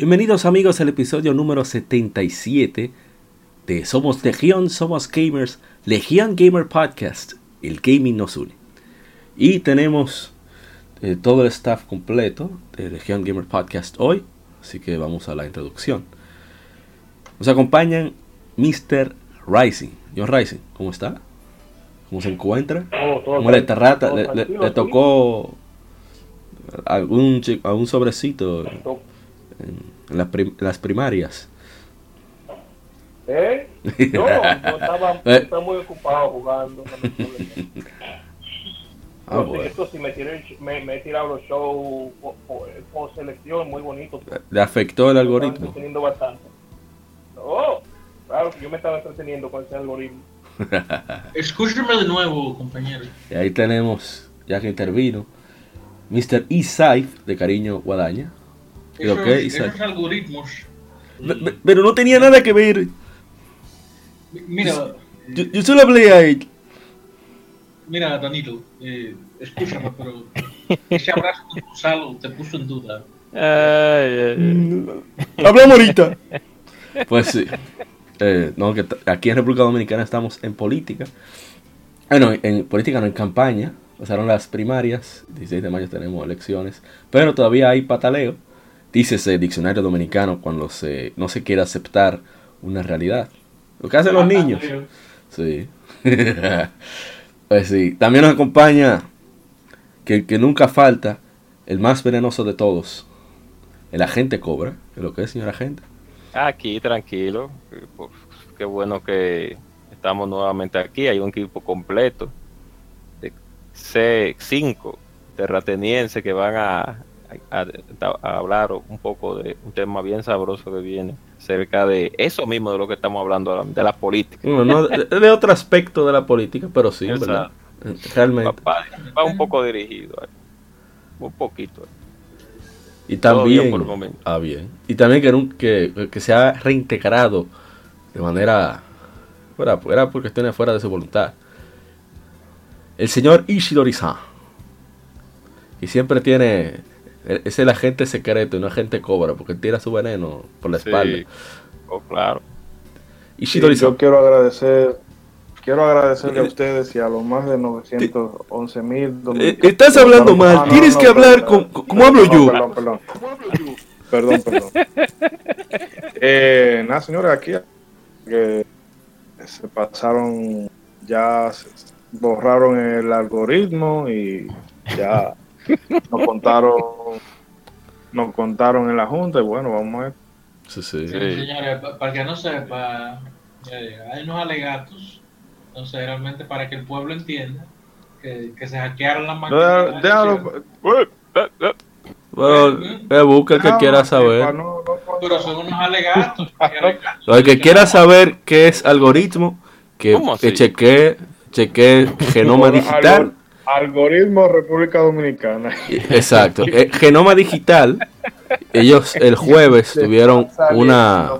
Bienvenidos amigos al episodio número 77 de Somos Legión, Somos Gamers, Legión Gamer Podcast, el gaming nos une. Y tenemos eh, todo el staff completo de Legión Gamer Podcast hoy, así que vamos a la introducción. Nos acompañan Mr. Rising. John Rising, ¿cómo está? ¿Cómo se encuentra? Oh, todo ¿Cómo le, todo le, le- le tocó algún, algún sobrecito en las, prim- las primarias? ¿Eh? No, yo estaba, Eh. estaba muy ocupado jugando. lamentablemente. Ah, sí, bueno. Esto sí, me, tiré, me, me he tirado los shows por, por- por selección, muy bonito. ¿Le afectó el Me algoritmo? estaba entreteniendo bastante. Oh, claro que yo me estaba entreteniendo con ese algoritmo. Escúcheme de nuevo, compañero. Y ahí tenemos, ya que intervino, Mr. Isaif de Cariño Guadaña. ¿Y Esos, ok, Isaac? esos algoritmos. Pe- pe- Pero no tenía nada que ver. Mira, Yo, yo solo hablé a él. mira, Danilo, eh, escúchame, pero ese abrazo con Gonzalo te puso en duda. Ay, ay, ay. Hablamos ahorita. Pues sí. Eh, no, que aquí en República Dominicana estamos en política. Ah, no, en política no, en campaña. Pasaron las primarias. 16 de mayo tenemos elecciones. Pero todavía hay pataleo. Dícese diccionario dominicano cuando se, no se quiere aceptar una realidad. Lo que hacen los niños. Sí. pues sí. También nos acompaña, que, que nunca falta, el más venenoso de todos. El agente cobra. ¿Qué es lo que es, señor agente? Aquí, tranquilo. Qué bueno que estamos nuevamente aquí. Hay un equipo completo de C5 terratenienses que van a, a- a hablar un poco de un tema bien sabroso que viene acerca de eso mismo de lo que estamos hablando ahora, de la política. No, de, de otro aspecto de la política, pero sí, Exacto. ¿verdad? Realmente. Va, va un poco dirigido ahí. Un poquito. Y también. por el momento. Ah, bien. Y también que, que, que se ha reintegrado de manera. Fuera, fuera por cuestiones fuera de su voluntad. El señor Ishidori-san. Y siempre tiene. E- Es el agente secreto y no agente cobra, porque tira su veneno por la espalda. Sí. Oh, claro. Sí, Ishidori-san. yo quiero agradecer, quiero agradecerle a ustedes y a los más de 911 mil Eh, estás hablando mal, tienes que hablar con- con- como hablo yo. Perdón, perdón. Perdón, perdón. Eh, nada, señores, aquí que se pasaron, ya se- borraron el algoritmo y ya nos contaron, nos contaron en la junta y bueno, vamos a ver. Sí, sí. Sí. Señores, pa- para que no sepa, hay unos alegatos, entonces realmente para que el pueblo entienda que, que se hackearon las máquinas. de Déjalo- la. Bueno, eh, busca el que quiera saber. pa' no- no- Pero son unos alegatos. el que quiera saber qué es algoritmo, que, que chequee, chequee genoma digital. Algoritmo República Dominicana. Exacto. eh, genoma digital. Ellos el jueves tuvieron una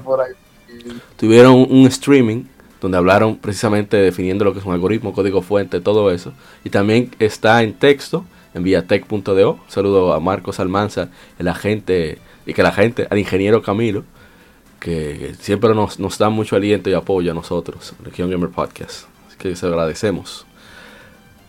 tuvieron un streaming donde hablaron precisamente definiendo lo que es un algoritmo, código fuente, todo eso. Y también está en texto en viatech.do. Saludo a Marcos Almanza, el agente, y que la gente, al ingeniero Camilo, que siempre nos, nos da mucho aliento y apoyo a nosotros, Región Gamer Podcast. Así que se lo agradecemos.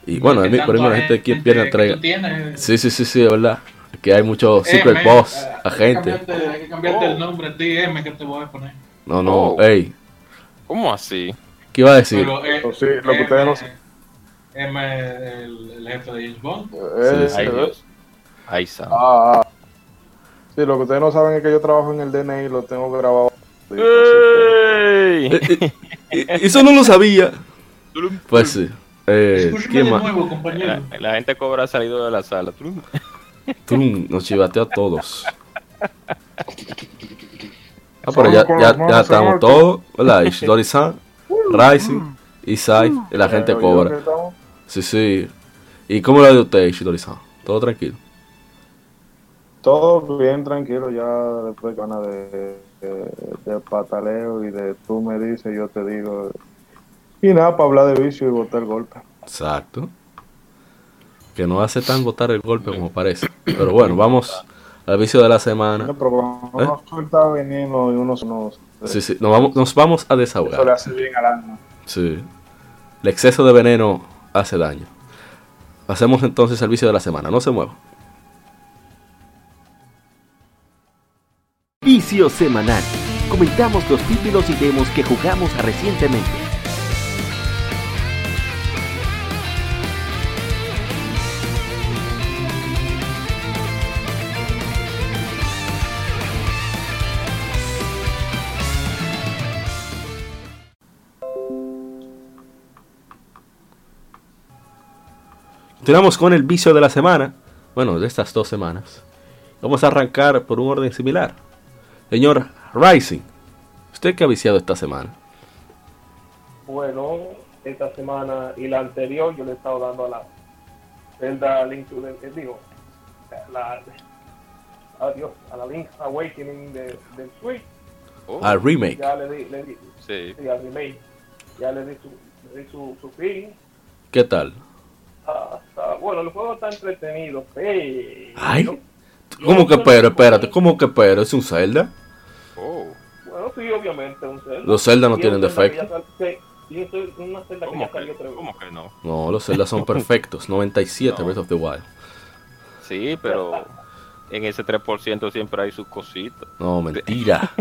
Y bueno, a mí, por ejemplo, la gente aquí a entrega. tú tienes, Sí, sí, sí, sí, de verdad. Que hay mucho eh, secret man, boss, eh, hay que cambiarte- Hay que cambiarte Oh. el nombre, DM que te voy a poner. No, no, Oh. ey, ¿Cómo así? ¿qué iba a decir? Pero, eh, Lo sí, lo que ustedes no saben. M, el, el jefe de James Bond. Eh, Sí, Ay, eh, Dios. Ay, Sam. ah, ah. Sí, lo que ustedes no saben es que yo trabajo en el DNI y lo tengo grabado. Sí, ¡Ey! Eh, eh, eh, Eso no lo sabía. Pues sí. Eh, ¿Quién de más? nuevo, compañero. La, la gente cobra salido de la sala. Trum, nos chivateó a todos. Ah, pero ya, ya, estamos todos, ¿verdad? Ishidori-san, Rising, Isai, y la gente cobra. Sí, sí. ¿Y cómo lo de usted, Ishidori-san? ¿Todo tranquilo? Todo bien, tranquilo, ya después de ganas de, de, de pataleo y de tú me dices, yo te digo. Y nada, para hablar de vicio y botar el golpe. Exacto. Que no hace tan botar el golpe como parece. Pero bueno, vamos al vicio de la semana. No, pero cuando uno suelta veneno y uno se nos, Sí, sí, nos vamos, nos vamos a eso le desahogar. hace bien al alma. Sí. El exceso de veneno hace daño. Hacemos entonces el vicio de la semana. No se mueva. Vicio semanal. Comentamos los títulos y demos que jugamos recientemente. Continuamos con el vicio de la semana. Bueno, de estas dos semanas. Vamos a arrancar por un orden similar. Señor Rising, ¿usted qué ha viciado esta semana? Bueno, esta semana y la anterior yo le he estado dando a la Zelda Link to the, eh, digo, la, adiós, a la Link Awakening de, del Switch. Oh, Al remake. Ya le di, le di, sí. sí, al remake. Ya le di su, le di su, su feeling. ¿Qué tal? Está- bueno, el juego está entretenido, pero... Ay, ¿Cómo que pero? Espérate, ¿cómo que pero? ¿Es un Zelda? Oh, Bueno, sí, obviamente, un Zelda. Los Zelda no tienen defecto. una Zelda que ¿cómo ya salió. ¿cómo que no? No, los Zelda son perfectos. 97 No. Breath of the Wild. Sí, pero en ese 3% siempre hay sus cositas. No, mentira.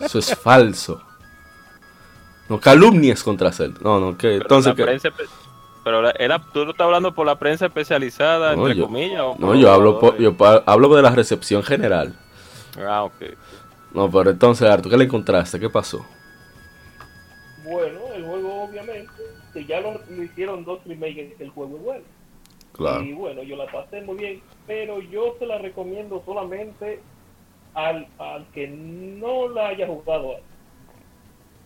Eso es falso. No calumnies contra Zelda. No, no, que Pero entonces la que prensa pero era, tú lo estás hablando por la prensa especializada, No, entre yo- comillas. o No, yo hablo por- yo hablo de la recepción general. Ah, ok. No, pero entonces, Artu, ¿qué le encontraste? ¿Qué pasó? Bueno, el juego obviamente, que ya lo, lo hicieron dos remakes, el juego es bueno. Claro. Y bueno, yo la pasé muy bien, pero yo se la recomiendo solamente al, al que no la haya jugado. antes.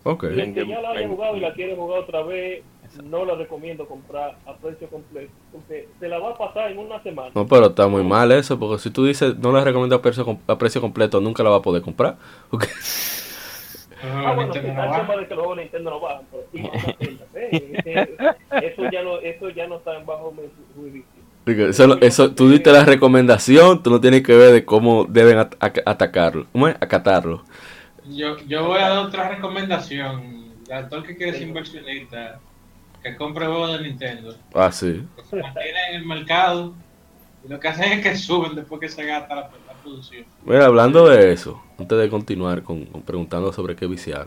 Ok. Y el que ya la haya jugado y la quiere jugar otra vez, no la recomiendo comprar a precio completo, porque se la va a pasar en una semana. No, pero está muy mal eso, porque si tú dices no la recomiendo a precio, a precio completo, nunca la va a poder comprar. Ok. Ah, bueno, Nintendo no va. de que de Nintendo no bajan, pero sí van a hacerla, ¿eh? Eso ya no, eso ya no está bajo mi jurisdicción. Porque Eso, eso, tú diste la recomendación, tú no tienes que ver de cómo deben at- ac- atacarlo, ¿cómo es? Acatarlo. Yo, yo voy a dar otra recomendación. A todo el que quiere ser inversionista, que compre juegos de Nintendo. Ah, sí. Que se mantienen en el mercado. Y lo que hacen es que suben después que se gasta la, la producción. Mira, hablando de eso, antes de continuar con, con preguntando sobre qué viciar,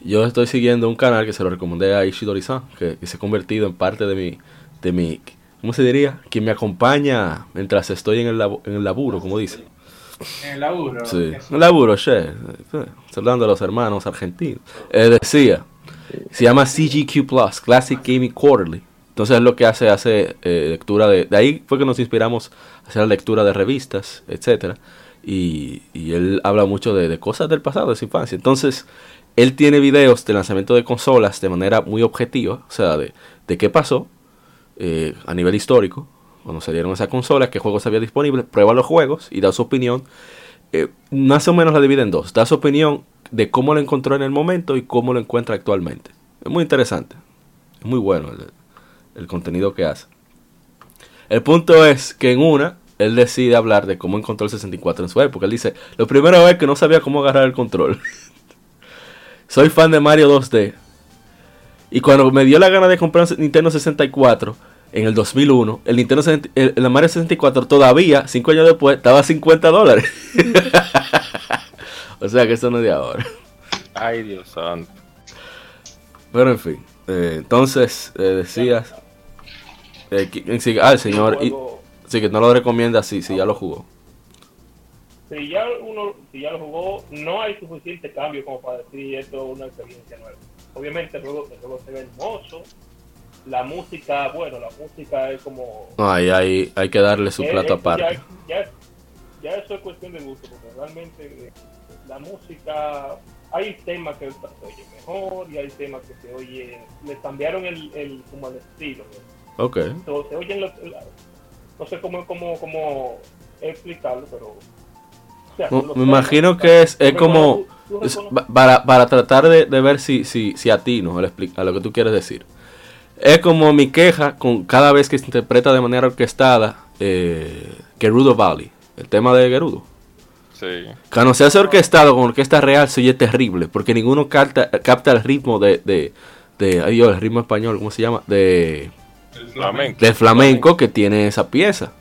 yo estoy siguiendo un canal que se lo recomendé a Ishidori-san, que, que se ha convertido en parte de mi, de mi, ¿cómo se diría? Quien me acompaña mientras estoy en el, labo- en el laburo, como dice. En el laburo. Sí, es- un laburo, che. Eh, Saludando a los hermanos argentinos. Eh, decía, se llama CGQ Plus, Classic Gaming Quarterly. Entonces lo que hace, hace eh, lectura de... De ahí fue que nos inspiramos a hacer la lectura de revistas, etcétera y, y él habla mucho de, de cosas del pasado, de su infancia. Entonces, él tiene videos de lanzamiento de consolas de manera muy objetiva, o sea, de, de qué pasó eh, a nivel histórico, cuando salieron esas consolas, qué juegos había disponibles, prueba los juegos y da su opinión. Eh, más o menos la divide en dos. Da su opinión de cómo lo encontró en el momento y cómo lo encuentra actualmente. Es muy interesante. Es muy bueno el, contenido que hace. El punto es que en una, él decide hablar de cómo encontró el 64 en su época. Él dice, lo primero es que no sabía cómo agarrar el control. Soy fan de Mario 2D. Y cuando me dio la gana de comprar Nintendo 64 en el 2001, el Nintendo 60 el, el Mario 64 todavía, 5 años después, estaba a 50 dólares. o sea que eso no es de ahora. Ay, Dios santo. Pero en fin, eh, entonces eh, decías... eh, que- sí, ah, el señor... y- sí, que no lo recomienda si, si ya lo jugó. si ya uno si ya lo jugó no hay suficiente cambio como para decir esto es una experiencia nueva obviamente el juego, el juego se ve hermoso la música bueno la música es como No, ahí hay, hay que darle su eh, plato aparte. ya, ya, ya eso es cuestión de gusto porque realmente eh, la música, hay temas que se oyen mejor y hay temas que se oyen, le cambiaron el, el como el estilo. ¿no? Ok. Se oyen, los- no sé cómo, cómo, cómo explicarlo, pero... o sea, Me- imagino que es- es como- tú para, para tratar de, de ver si, si, si atino a lo, a lo que tú quieres decir. Es como mi queja con cada vez que se interpreta de manera orquestada eh, Gerudo Valley, el tema de Gerudo. Sí. Cuando se hace orquestado con orquesta real se oye terrible, porque ninguno capta, capta el ritmo de, de, de ay Dios, el ritmo español, ¿cómo se llama? De, El Flamenco. del flamenco que tiene esa pieza.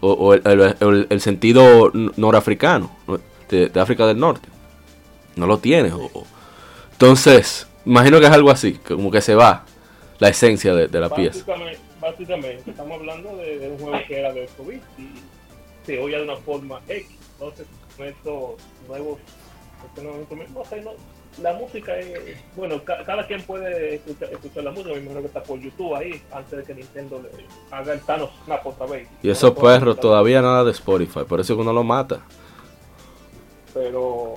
O, o el, el- sentido norafricano, ¿no? de, de África del Norte. No lo tiene. o- Entonces, imagino que es algo así, como que se va la esencia de, de la pieza. Básicamente, básicamente, estamos hablando de, de un juego que era de COVID y se oye de una forma X. Entonces, con estos nuevos, instrumentos, no sé, no, la música es, bueno, ca- cada quien puede escuchar, escuchar la música, me imagino que está por YouTube ahí, antes de que Nintendo le haga el Thanos Snap otra vez. Y esos No, perros todavía nada de Spotify, por eso que uno lo mata. Pero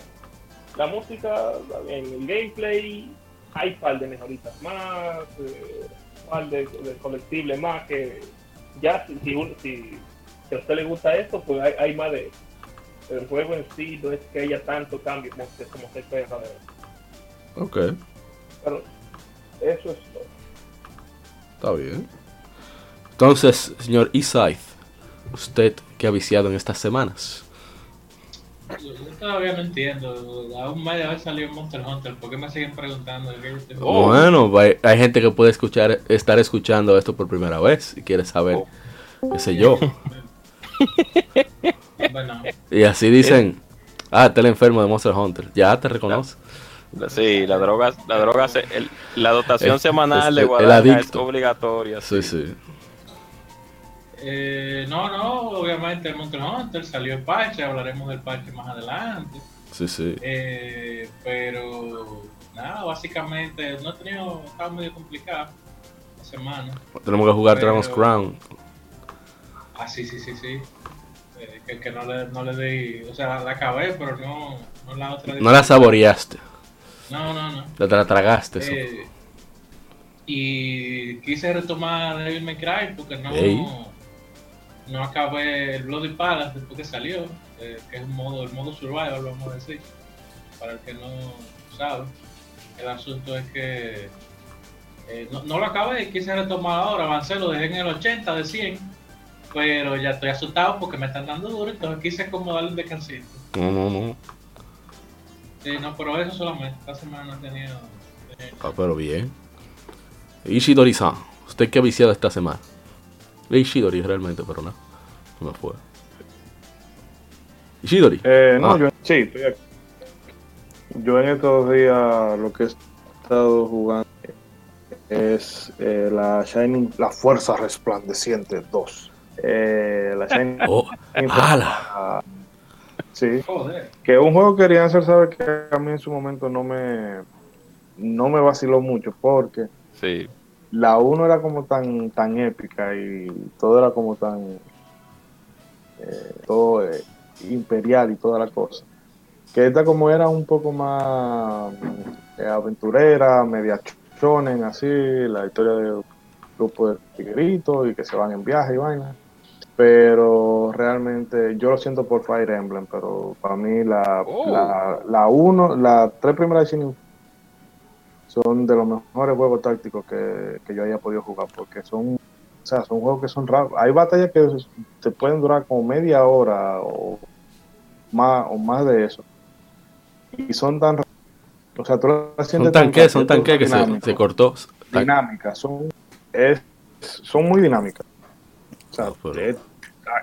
la música, en el gameplay, hay par de mejoritas más, eh, par de, de colectibles más que ya si, si, si- si a usted le gusta esto, pues hay, hay más de eso. Pero el juego en sí no es que haya tanto cambio como se, como se espera de. Ok, Pero eso es todo. está bien. Entonces, señor Isaith, ¿usted qué ha viciado en estas semanas? Yo todavía no entiendo. A un mes de haber salido Monster Hunter, ¿por qué me siguen preguntando? ¿Qué yo estoy- Oh. Bueno, hay, hay gente que puede escuchar, estar escuchando esto por primera vez y quiere saber, Oh. qué sé yo. Bueno, Y así dicen, ah, está el enfermo de Monster Hunter. Ya te reconoce. Sí, la droga, la droga, se- el- la dotación Es- semanal es de Guadalajara es obligatoria. Sí, sí. Eh, no, no, obviamente el Monster Hunter salió el parche, hablaremos del parche más adelante. Sí, sí. Eh, pero nada, básicamente no he tenido, estaba medio complicado la semana. Tenemos que jugar Pero- Dragon's Crown. Ah, sí, sí, sí, sí. Eh, que, que no le, no le di, o sea, la acabé, pero no, no la otra. No la saboreaste, No, no, no. la, la tragaste. Eh, y quise retomar Devil May Cry porque no. No acabé el Bloody Palace después que salió, eh, que es un modo, el modo survival, vamos a decir, para el que no sabe. El asunto es que eh, no, no lo acabé, quise retomar ahora, avancé, lo dejé en el 80 de 100, pero ya estoy asustado porque me están dando duro, entonces quise como darle un descansito. No, no, no. Sí, no, pero eso solamente, esta semana no he tenido... tenido- Ah, pero bien. Ishidori-san, ¿usted qué ha viciado esta semana? Ishidori realmente, pero no. No me fue. Ishidori. Eh, no, Ah. yo sí, estoy aquí. Yo en estos días lo que he estado jugando es eh, la Shining, la Fuerza Resplandeciente 2. Eh, la Shining. Oh, ala. Sí, Joder. que un juego que querían hacer saber que a mí en su momento no me no me vaciló mucho porque Sí. La 1 era como tan tan épica y todo era como tan eh, todo eh, imperial y toda la cosa que esta como era un poco más eh, aventurera media shonen así la historia de grupo de tigritos y que se van en viaje y vaina pero realmente yo lo siento por Fire Emblem pero para mí la Oh. la, la uno las tres primeras de son de los mejores juegos tácticos que, que yo haya podido jugar porque son o sea son juegos que son raros. Hay batallas que te pueden durar como media hora o más o más de eso. Y son tan o sea tú las sientes Son tan tanques, son tanques que se, cortó. Dinámicas son es, son muy dinámicas. O sea pero- es-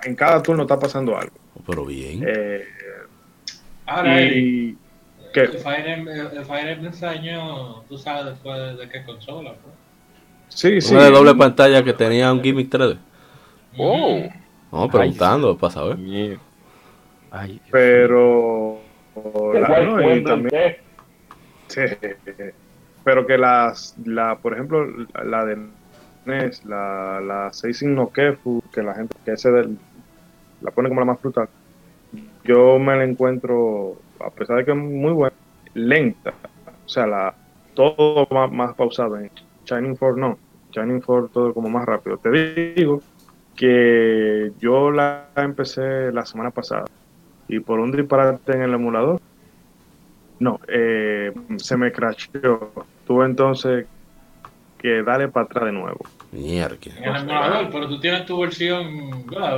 en cada turno está pasando algo. Pero bien. eh, Ahora, y que el Fire Emblem, el Fire Emblem ese año, tú sabes después de, qué consola, pues. sí sí Una de doble pantalla que tenía un gimmick 3D. Oh. No, preguntando para saber. Ay, pero la- no, y también- Sí, pero que las, la, por ejemplo, la de NES, la, la Seishin no Kefu, que la gente, que ese del, la pone como la más brutal, yo me la encuentro a pesar de que es muy buena, lenta. O sea, la, todo más, más pausado. En Shining Force no. Shining Force todo como más rápido. Te digo que yo la empecé la semana pasada y por un disparate en el emulador, no, eh, se me crashó. Tuve entonces que darle para atrás de nuevo. Mierda. En el emulador, pero tú tienes tu versión.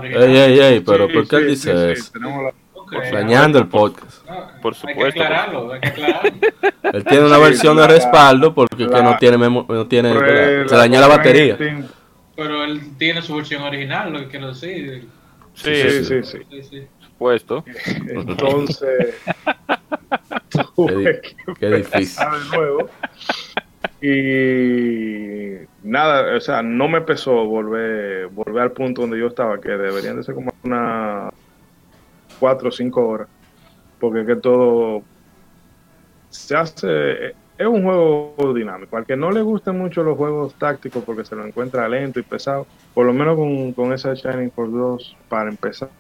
Ey, ey, ey, pero Sí, ¿por qué él sí, dice sí, sí, eso? La-. Dañando el podcast. No, Por Hay supuesto, que aclararlo, hay que aclararlo. Él tiene una Sí, versión de la- respaldo porque que la- no tiene, memo- no tiene Pero se dañó la batería. Pero él tiene su versión original, lo que quiero decir. Sí, sí, sí. sí. Sí, sí. supuesto. Entonces, tuve que Qué difícil. de nuevo. Y nada, o sea, no me pesó volver, volver al punto donde yo estaba, que deberían de ser como unas cuatro o cinco horas. Porque es que todo se hace, es un juego dinámico. Al que no le gusten mucho los juegos tácticos porque se lo encuentra lento y pesado, por lo menos con, con esa Shining Force 2, para empezar,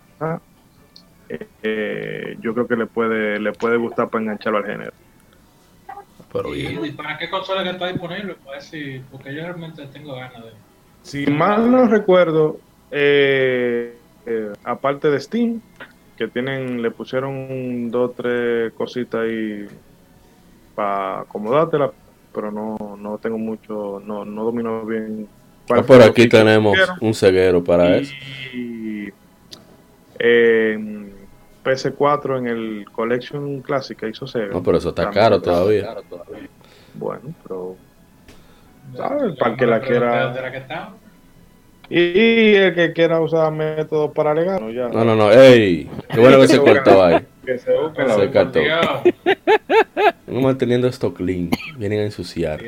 eh, yo creo que le puede, le puede gustar para engancharlo al género. Pero bien. ¿Y para qué consola que está disponible? Ver si- porque yo realmente tengo ganas de. Si mal no recuerdo, eh, eh, aparte de Steam, que tienen, le pusieron dos tres cositas ahí para acomodártela, pero no, no tengo mucho, no, no domino bien. Ah, por aquí tenemos un ceguero para eso. Y eh, PS4 en el Collection Classic que hizo Sega. No, pero eso está También caro está todavía. Bueno, pero ¿Sabes? Para el que la quiera- ¿De la que está? Y, el que quiera usar métodos para alegar, no, ya. No, no, no. Ey, qué bueno que se cortó ahí. Que se busque la Se boca. cortó. Estamos manteniendo esto clean. Vienen a ensuciar.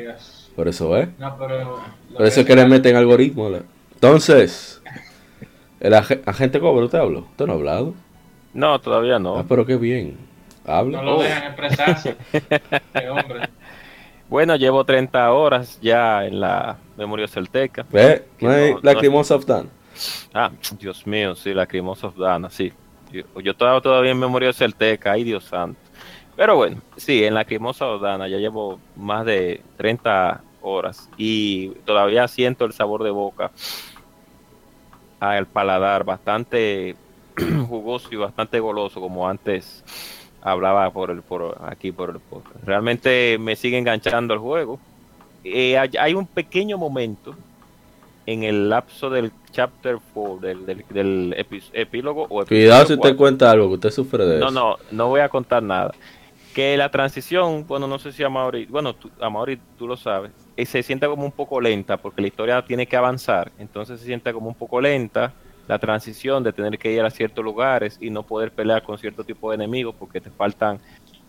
Por eso, ¿eh? No, pero. Por eso es que le meten algoritmo. la- Entonces, el ag- agente Cobra, ¿usted habló? ¿Usted no ha hablado? No, todavía Ah, no. pero qué bien. Habla. No lo Oh. dejan expresarse. Qué hombre. Bueno, llevo 30 horas ya en la memoria celteca. Ve, no hay no- no- Lacrimosa of Dan. Ah, Dios mío, sí, la Cremosa of Dana, sí. Yo, yo todavía, todavía en memoria celteca, ay Dios santo. Pero bueno, sí, en la Cremosa of Dana ya llevo más de 30 horas y todavía siento el sabor de boca al paladar bastante jugoso y bastante goloso como antes hablaba por el por aquí por el podcast. Realmente me sigue enganchando el juego. Eh, hay, un pequeño momento en el lapso del chapter 4 del, del, del epi- epílogo o Cuidado si usted cuenta algo, que usted sufre de No, eso. no, no voy a contar nada. Que la transición, bueno, no sé si a Mauri, bueno, tú, tú lo sabes, eh, se siente como un poco lenta porque la historia tiene que avanzar, entonces se siente como un poco lenta la transición de tener que ir a ciertos lugares y no poder pelear con cierto tipo de enemigos porque te faltan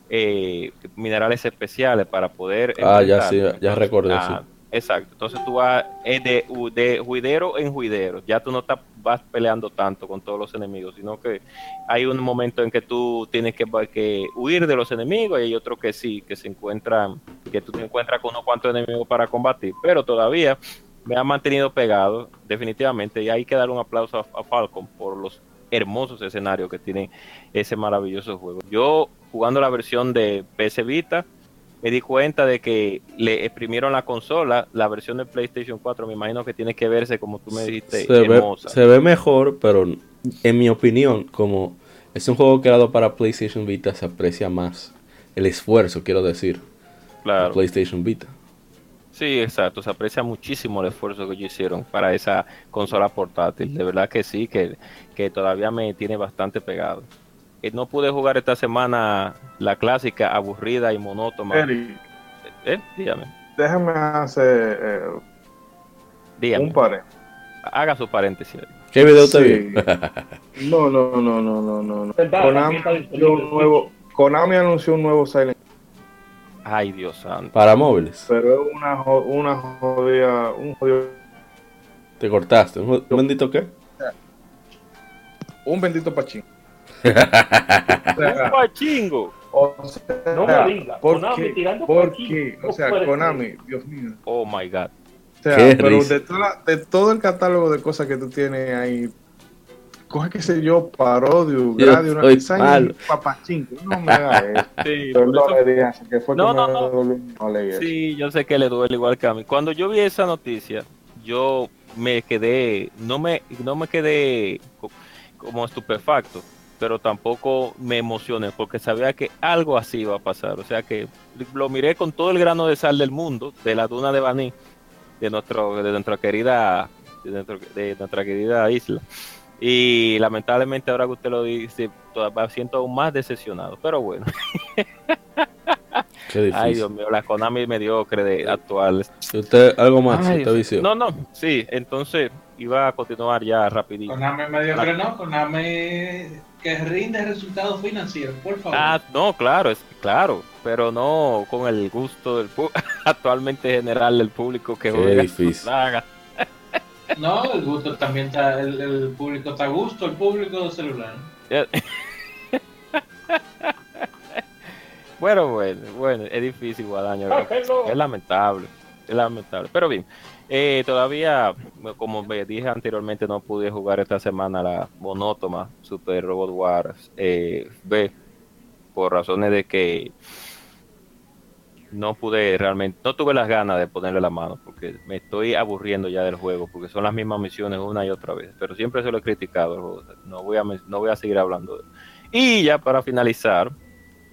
eh, minerales especiales para poder... Ah, ya sí, ya recordé, Ah, sí. Exacto, entonces tú vas eh, de, de juidero en juidero, ya tú no estás, vas peleando tanto con todos los enemigos, sino que hay un momento en que tú tienes que, que huir de los enemigos y hay otro que sí, que se encuentran, que tú te encuentras con unos cuantos enemigos para combatir, pero todavía me ha mantenido pegado, definitivamente, y hay que dar un aplauso a, a Falcon por los hermosos escenarios que tiene ese maravilloso juego. Yo jugando la versión de PS Vita, me di cuenta de que le exprimieron la consola, la versión de PlayStation 4, me imagino que tiene que verse como tú me dijiste, se, ve, hermosa. se ve mejor, pero en mi opinión, como es un juego creado para PlayStation Vita, se aprecia más el esfuerzo, quiero decir, de claro. PlayStation Vita. Sí, exacto, se aprecia muchísimo el esfuerzo que ellos hicieron para esa consola portátil. De verdad que sí, que, que todavía me tiene bastante pegado. Eh, No pude jugar esta semana la clásica, aburrida y monótona. Eric, ¿Eh? Dígame, déjame hacer eh, dígame. un par. Haga su paréntesis. ¿Qué video te Sí. No, no, no, no, no, no. Konami, anunció un nuevo, Konami anunció un nuevo Silent Ay, Dios santo. Para móviles. pero es una, una jodida, un jodido, Te cortaste. ¿Un un bendito qué? un bendito pachín. ¡Un pachingo! O sea, No me diga, ¿por Konami qué? tirando ¿Por pachín. qué? O sea, Konami, Dios mío. Oh my god. O sea, Qué pero de, toda- de todo el catálogo de cosas que tú tienes ahí, coge, qué sé yo, parodio, gradio, una malo. y papachín. No me hagas eso. Sí, por eso- que fue No, que no, me no. dolió, no leí eso. Sí, yo sé que le duele igual que a mí. Cuando yo vi esa noticia, yo me quedé, no me, no me quedé co- como estupefacto, pero tampoco me emocioné porque sabía que algo así iba a pasar. O sea que lo miré con todo el grano de sal del mundo, de la duna de Baní, de nuestro, de nuestra querida, de, nuestro- de nuestra querida isla. Y lamentablemente ahora que usted lo dice, todavía siento aún más decepcionado. Pero bueno. Qué difícil. Ay, Dios mío, la Konami mediocre de actuales. ¿Y usted, algo más, Ay, usted? No, no, sí, entonces iba a continuar ya rapidito. Konami mediocre no, Konami que rinde resultados financieros, por favor. Ah, no, claro, es claro, pero no con el gusto del pu- actualmente general del público que Qué juega difícil. saga. No, el gusto también está, el, el público está a gusto, el público celular. Bueno, bueno, bueno, es difícil, Guadaño. Es lamentable, es lamentable. Pero bien, eh, todavía, como me dije anteriormente, no pude jugar esta semana la monótona Super Robot Wars eh, B por razones de que no pude realmente, no tuve las ganas de ponerle la mano porque me estoy aburriendo ya del juego porque son las mismas misiones una y otra vez. Pero siempre se lo he criticado, juego, no voy a, no voy a seguir hablando de él. Y ya para finalizar,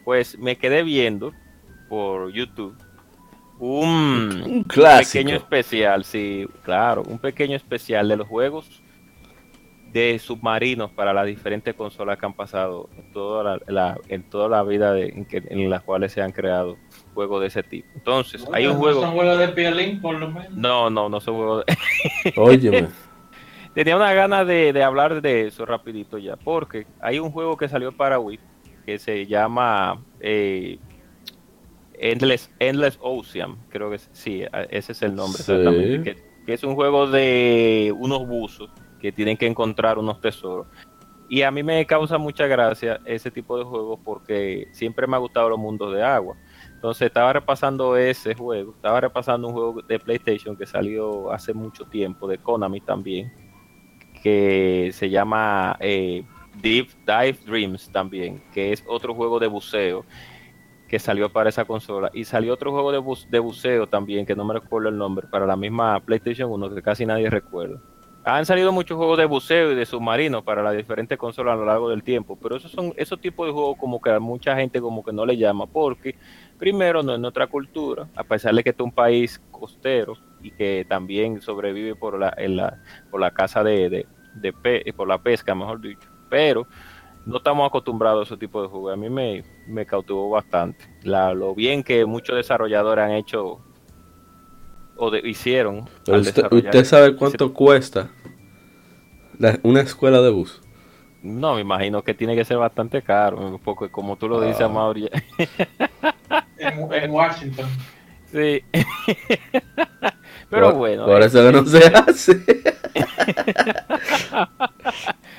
pues me quedé viendo por YouTube un pequeño especial, sí, claro, un pequeño especial de los juegos de submarinos para las diferentes consolas que han pasado en toda la, la- en toda la vida de- en, que- en las cuales se han creado juegos de ese tipo. Entonces, hay un No juego... Son juegos de piolín, por lo menos. No, no, no son juegos de... Óyeme. Tenía una gana de, de hablar de eso rapidito ya, porque hay un juego que salió para Wii que se llama eh, Endless, Endless Ocean, creo que es- sí, ese es el nombre Sí. exactamente, que, que es un juego de unos buzos que tienen que encontrar unos tesoros. Y a mí me causa mucha gracia ese tipo de juegos porque siempre me ha gustado los mundos de agua. Entonces estaba repasando ese juego, estaba repasando un juego de PlayStation que salió hace mucho tiempo, de Konami también, que se llama eh, Deep Dive Dreams también, que es otro juego de buceo que salió para esa consola. Y salió otro juego de, bu- de buceo también, que no me recuerdo el nombre, para la misma PlayStation 1, que casi nadie recuerda. Han salido muchos juegos de buceo y de submarino para las diferentes consolas a lo largo del tiempo, pero esos son esos tipos de juegos como que a mucha gente como que no le llama, porque primero no es nuestra cultura, a pesar de que este es un país costero y que también sobrevive por la, en la, por la caza de, de, de pe- por la pesca, mejor dicho, pero no estamos acostumbrados a ese tipo de juegos. A mí me, me cautivó bastante. La, lo bien que muchos desarrolladores han hecho o de- hicieron. Al usted, sabe ese- cuánto cuesta la- una escuela de bus. No, me imagino que tiene que ser bastante caro, porque como tú lo dices, Ah. Amaury, En, en Washington. sí. Pero Por- bueno, Por eso que no se hace.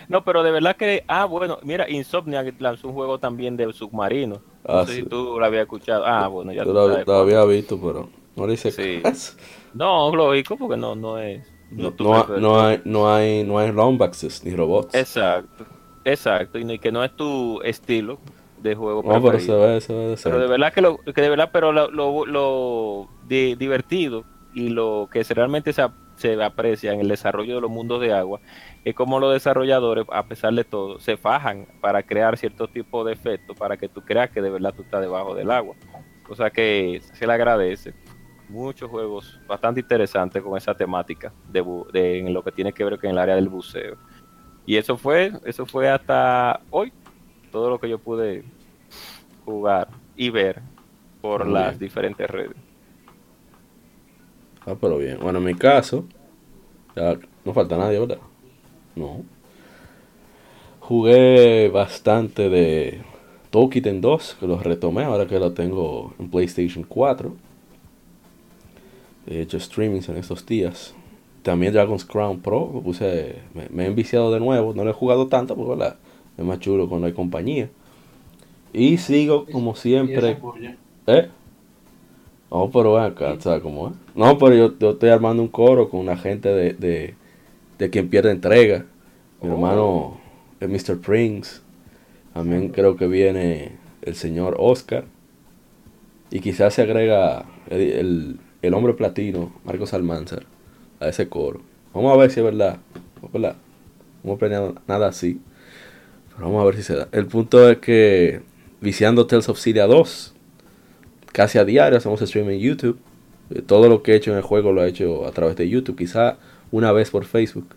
no, pero de verdad que, ah, bueno, mira, Insomniac lanzó un juego también de submarino. No Ah, sé sí. si tú lo habías escuchado. Ah, bueno, ya tú lo, sabes lo había visto, pero no le hice Sí. caso. No, lógico, porque no, no es. No, tu no, ha- no hay, no hay, no hay rombaxes ni robots. Exacto, exacto, y que no es tu estilo de juego no, pero se preferido. ve, se ve Pero de verdad que lo, que de verdad, pero lo, lo, lo di- divertido y lo que se realmente se, se aprecia en el desarrollo de los mundos de agua es como los desarrolladores, a pesar de todo, se fajan para crear cierto tipo de efectos para que tú creas que de verdad tú estás debajo del agua. Cosa que se le agradece. Muchos juegos bastante interesantes con esa temática de, de- en lo que tiene que ver con el área del buceo. Y eso fue, eso fue hasta hoy, todo lo que yo pude jugar y ver por Muy las bien. diferentes redes. Ah, pero bien. Bueno, en mi caso, ya no falta nadie, ¿verdad? No. Jugué bastante de Tokiten 2, que lo retomé ahora que lo tengo en PlayStation 4. He hecho streamings en estos días. También Dragon's Crown Pro, puse, me, me he enviciado de nuevo. No lo he jugado tanto, porque ¿verdad? Es más chulo cuando hay compañía. Y sigo como siempre. ¿Eh? No, pero ven acá, ¿sabes cómo es? No, pero yo, yo estoy armando un coro con una gente de, de, de quien pierde entrega. Mi Oh. hermano eh, Mr. Prince. También creo que viene el señor Oscar. Y quizás se agrega el, el- el hombre platino, Marcos Almanzar, a ese coro. Vamos a ver si es verdad. ¿verdad? No hemos planeado nada así. Vamos a ver si se da. El punto es que viciando Tales of Syria 2, casi a diario hacemos stream en YouTube. Eh, Todo lo que he hecho en el juego lo he hecho a través de YouTube, quizá una vez por Facebook.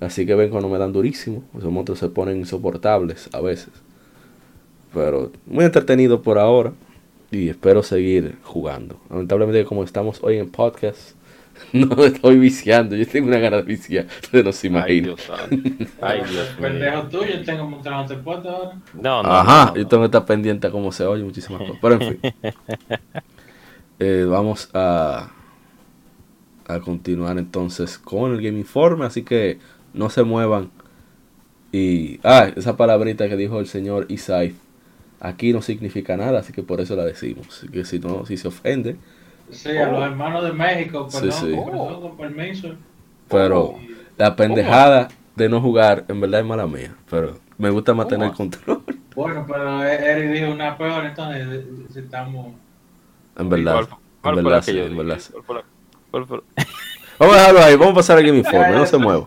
Así que ven cuando me dan durísimo. Esos monstruos se ponen insoportables a veces. Pero muy entretenido por ahora. Y espero seguir jugando. Lamentablemente como estamos hoy en podcast, no estoy viciando. Yo tengo una gana de viciar. Ustedes no se Ay, imaginan. Dios. Ay, Dios mío. Pendejo tuyo, tengo montado ante puerta ahora. No, no. Ajá, no, no. yo tengo que estar pendiente a cómo se oye muchísimas cosas. Pero en fin. Eh, vamos a, a continuar entonces con el Game Informe. Así que no se muevan. Y. Ah, esa palabrita que dijo el señor Isai. Aquí no significa nada, así que por eso la decimos. Así que si no, si se ofende. Sí, a los hermanos de México, perdón, sí. perdón, con permiso. Pero la pendejada de no jugar, en verdad es mala mía. Pero me gusta mantener el control. Bueno, pero Eric dijo una peor, entonces si estamos. En verdad. ¿Cuál- cuál En verdad, sí, en verdad. sí. ¿Cuál fue la- cuál fue la- Vamos a dejarlo ahí, vamos a pasar al Game Informe, no se mueva.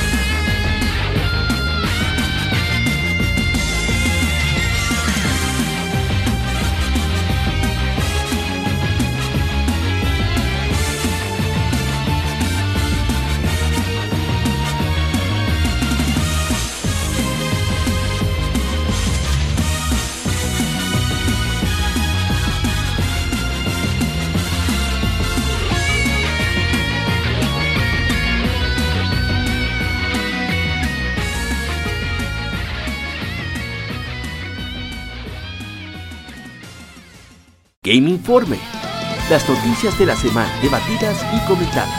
Game Informe. Las noticias de la semana debatidas y comentadas.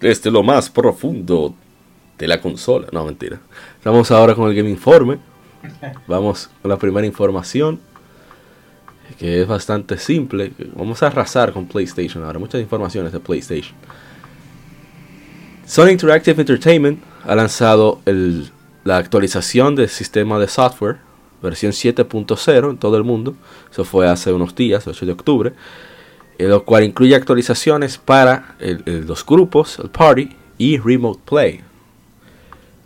Desde lo más profundo de la consola. No, mentira. Estamos ahora con el Game Informe. Vamos con la primera información. Que es bastante simple. Vamos a arrasar con PlayStation ahora. Muchas informaciones de PlayStation. Sony Interactive Entertainment ha lanzado el- la actualización del sistema de software, versión 7.0 en todo el mundo. Eso fue hace unos días, 8 de octubre. eh, lo cual incluye actualizaciones para los grupos, el party y remote play.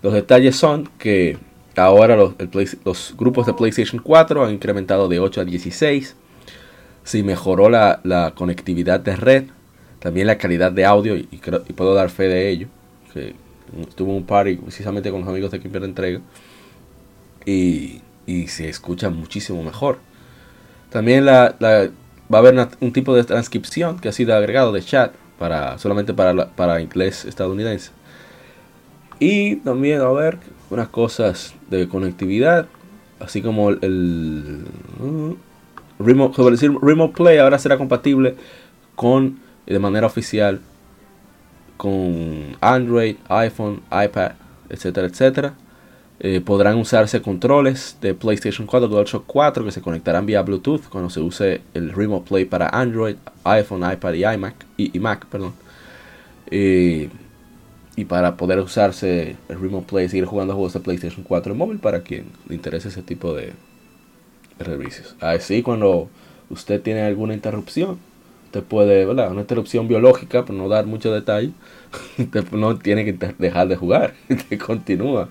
Los detalles son que ahora los, grupos de PlayStation 4 han incrementado de 8 a 16. Se mejoró la, conectividad de red, también la calidad de audio y, creo- y puedo dar fe de ello. Que un party precisamente con los amigos de Kimber Entrega y, y se escucha muchísimo mejor. También la, va a haber un tipo de transcripción que ha sido agregado de chat para solamente para, la- para inglés estadounidense. Y también a haber unas cosas de conectividad, así como el, uh, remote, decir, remote play ahora será compatible con de manera oficial con Android, iPhone, iPad, etcétera, etcétera. Eh, podrán usarse controles de PlayStation 4, DualShock 4 que se conectarán vía Bluetooth cuando se use el Remote Play para Android, iPhone, iPad y iMac y, y Mac, perdón. Eh, y para poder usarse el Remote Play y seguir jugando juegos de PlayStation 4 en móvil para quien le interese ese tipo de, servicios. Así cuando usted tiene alguna interrupción, usted puede, ¿verdad? Una interrupción biológica, por no dar mucho detalle, usted no tiene que dejar de jugar, usted continúa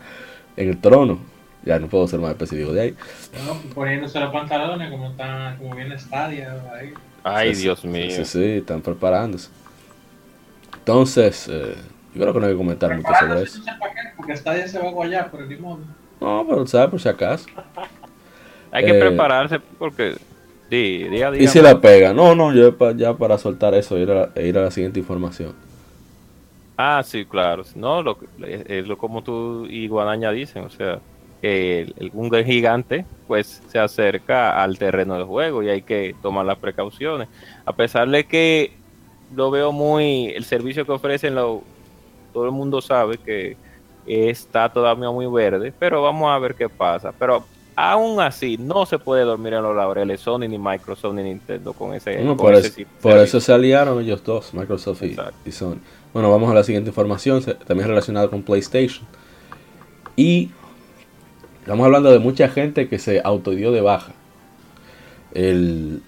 en el trono. Ya no puedo ser más específico de ahí. ¿no? Poniéndose los pantalones como está, como viene Stadia ahí. Ay, Sí, Dios sí, mío. Sí, sí, están preparándose. Entonces, eh, yo creo que no hay que comentar mucho sobre eso. no sé para qué, porque Stadia se va a guayar por el limón. No, pero ¿sabes? Por si acaso. Hay que Eh, prepararse porque. Sí, día a día. Y si la pega. No, no, yo pa- ya para soltar eso, ir a, e ir a la siguiente información. Ah, sí, claro. No, lo, es lo como tú y Guadaña dicen, o sea, que el, el- un gigante pues se acerca al terreno del juego y hay que tomar las precauciones. A pesar de que lo veo muy, el servicio que ofrecen, lo, todo el mundo sabe que está todavía muy verde, pero vamos a ver qué pasa. Pero aún así, no se puede dormir en los laureles Sony, ni Microsoft, ni Nintendo con ese... Bueno, con por, ese por eso se aliaron ellos dos, Microsoft y, y Sony. Bueno, vamos a la siguiente información, también relacionada con PlayStation. Y estamos hablando de mucha gente que se autodió de baja. El,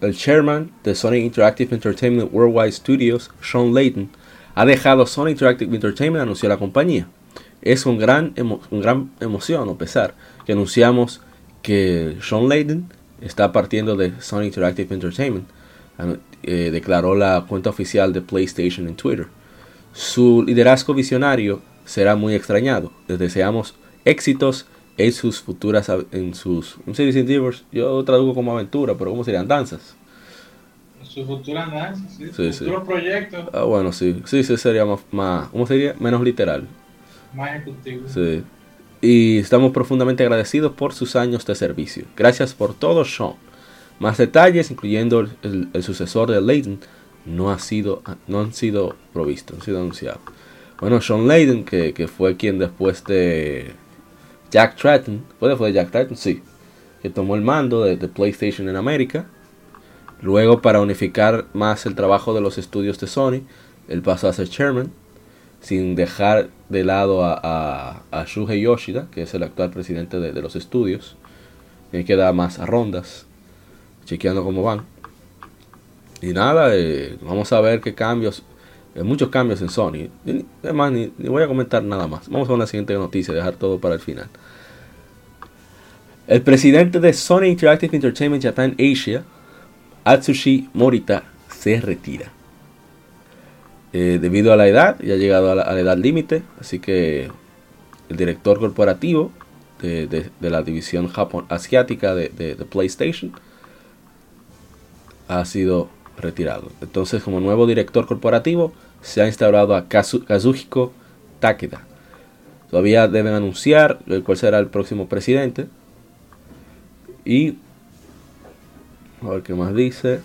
el chairman de Sony Interactive Entertainment Worldwide Studios, Sean Layton, ha dejado Sony Interactive Entertainment, anunció la compañía. Es con gran, emo- gran emoción o pesar que anunciamos que Sean Layden está partiendo de Sony Interactive Entertainment. Eh, declaró la cuenta oficial de PlayStation en Twitter. Su liderazgo visionario será muy extrañado. Les deseamos éxitos en sus futuras en sus ¿cómo? Yo traduzco como aventura, pero ¿cómo serían danzas? Su futura andanza, sí. Sí, su sí. futuro proyecto Ah, bueno, sí, sí, sí sería más, más ¿cómo sería? Menos literal. más ejecutivo. Sí. Y estamos profundamente agradecidos por sus años de servicio. Gracias por todo, Sean. Más detalles, incluyendo el, el- el sucesor de Layden, no, ha sido, no han sido provistos, han sido anunciados. Bueno, Sean Layden, que, que fue quien después de Jack Tratton, ¿puede fue de Jack Tratton? Sí. Que tomó el mando de, de PlayStation en América. Luego, para unificar más el trabajo de los estudios de Sony, él pasó a ser chairman sin dejar de lado a, a, a Shuhei Yoshida, que es el actual presidente de, los estudios. Tiene que dar más rondas, chequeando cómo van. Y nada, eh, vamos a ver qué cambios, eh, muchos cambios en Sony. Además, ni, ni voy a comentar nada más. Vamos a la siguiente noticia, dejar todo para el final. El presidente de Sony Interactive Entertainment Japan Asia, Atsushi Morita, se retira. Eh, debido a la edad, ya ha llegado a la, edad límite, así que el director corporativo de, la división Japón asiática de, PlayStation ha sido retirado. Entonces, como nuevo director corporativo, se ha instaurado a Kazu- Kazuhiko Takeda. Todavía deben anunciar eh, cuál será el próximo presidente. Y a ver qué más dice.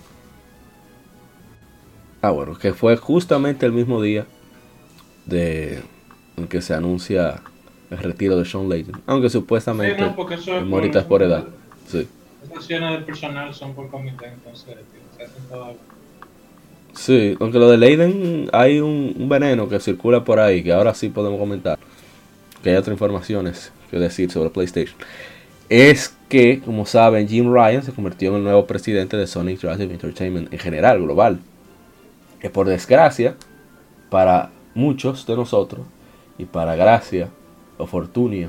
Ah, bueno, que fue justamente el mismo día de en que se anuncia el retiro de Sean Layton. Aunque supuestamente Sí, no, eso es Morita es por edad. Sí. Las acciones del personal son por comité, entonces se hacen todo. Sí, aunque lo de Leiden hay un, un veneno que circula por ahí que ahora sí podemos comentar. Que hay otras informaciones que decir sobre PlayStation. Es que, como saben, Jim Ryan se convirtió en el nuevo presidente de Sony Interactive Entertainment en general, global. Que por desgracia, para muchos de nosotros, y para gracia o fortuna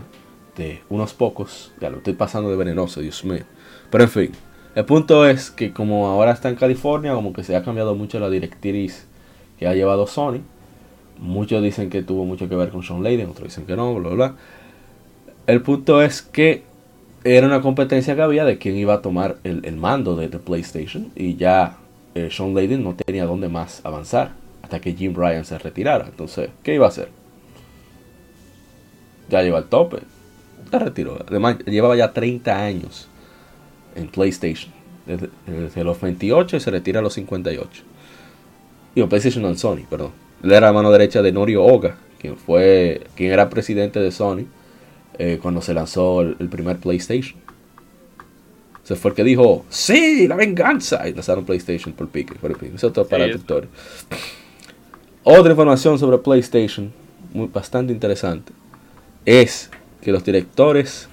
de unos pocos, ya lo estoy pasando de venenoso, Dios mío. Pero en fin, el punto es que como ahora está en California, como que se ha cambiado mucho la directriz que ha llevado Sony. Muchos dicen que tuvo mucho que ver con Sean Layden, otros dicen que no, bla, bla. El punto es que era una competencia que había de quién iba a tomar el, el mando de, PlayStation y ya eh, Sean Layden no tenía dónde más avanzar hasta que Jim Ryan se retirara. Entonces, ¿qué iba a hacer? Ya llegó al tope. Se retiró. Además, llevaba ya 30 años en PlayStation. Desde, los 28 y se retira a los 58. Digo, PlayStation en Sony, perdón. Él era la mano derecha de Norio Oga, quien fue, quien era presidente de Sony eh, cuando se lanzó el, el primer PlayStation. Se fue el que dijo, sí, la venganza. Y lanzaron PlayStation por pique. Por pique. Eso es todo para Sí, la historia. Otra información sobre PlayStation, muy, bastante interesante, es que los directores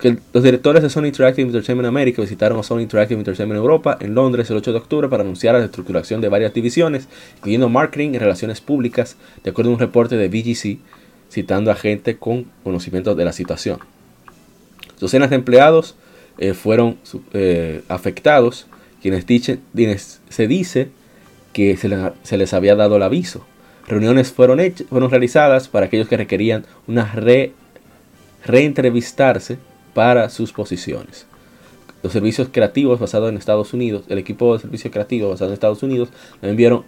que los directores de Sony Interactive Entertainment America visitaron a Sony Interactive Entertainment Europa en Londres el 8 de octubre para anunciar la reestructuración de varias divisiones, incluyendo marketing y relaciones públicas, de acuerdo a un reporte de VGC, citando a gente con conocimiento de la situación. Docenas de empleados eh, fueron eh, afectados quienes, se dice que se, le- se les había dado el aviso. Reuniones fueron, hechas, fueron realizadas para aquellos que requerían una re, reentrevistarse para sus posiciones. Los servicios creativos basados en Estados Unidos, el equipo de servicios creativos basado en Estados Unidos, enviaron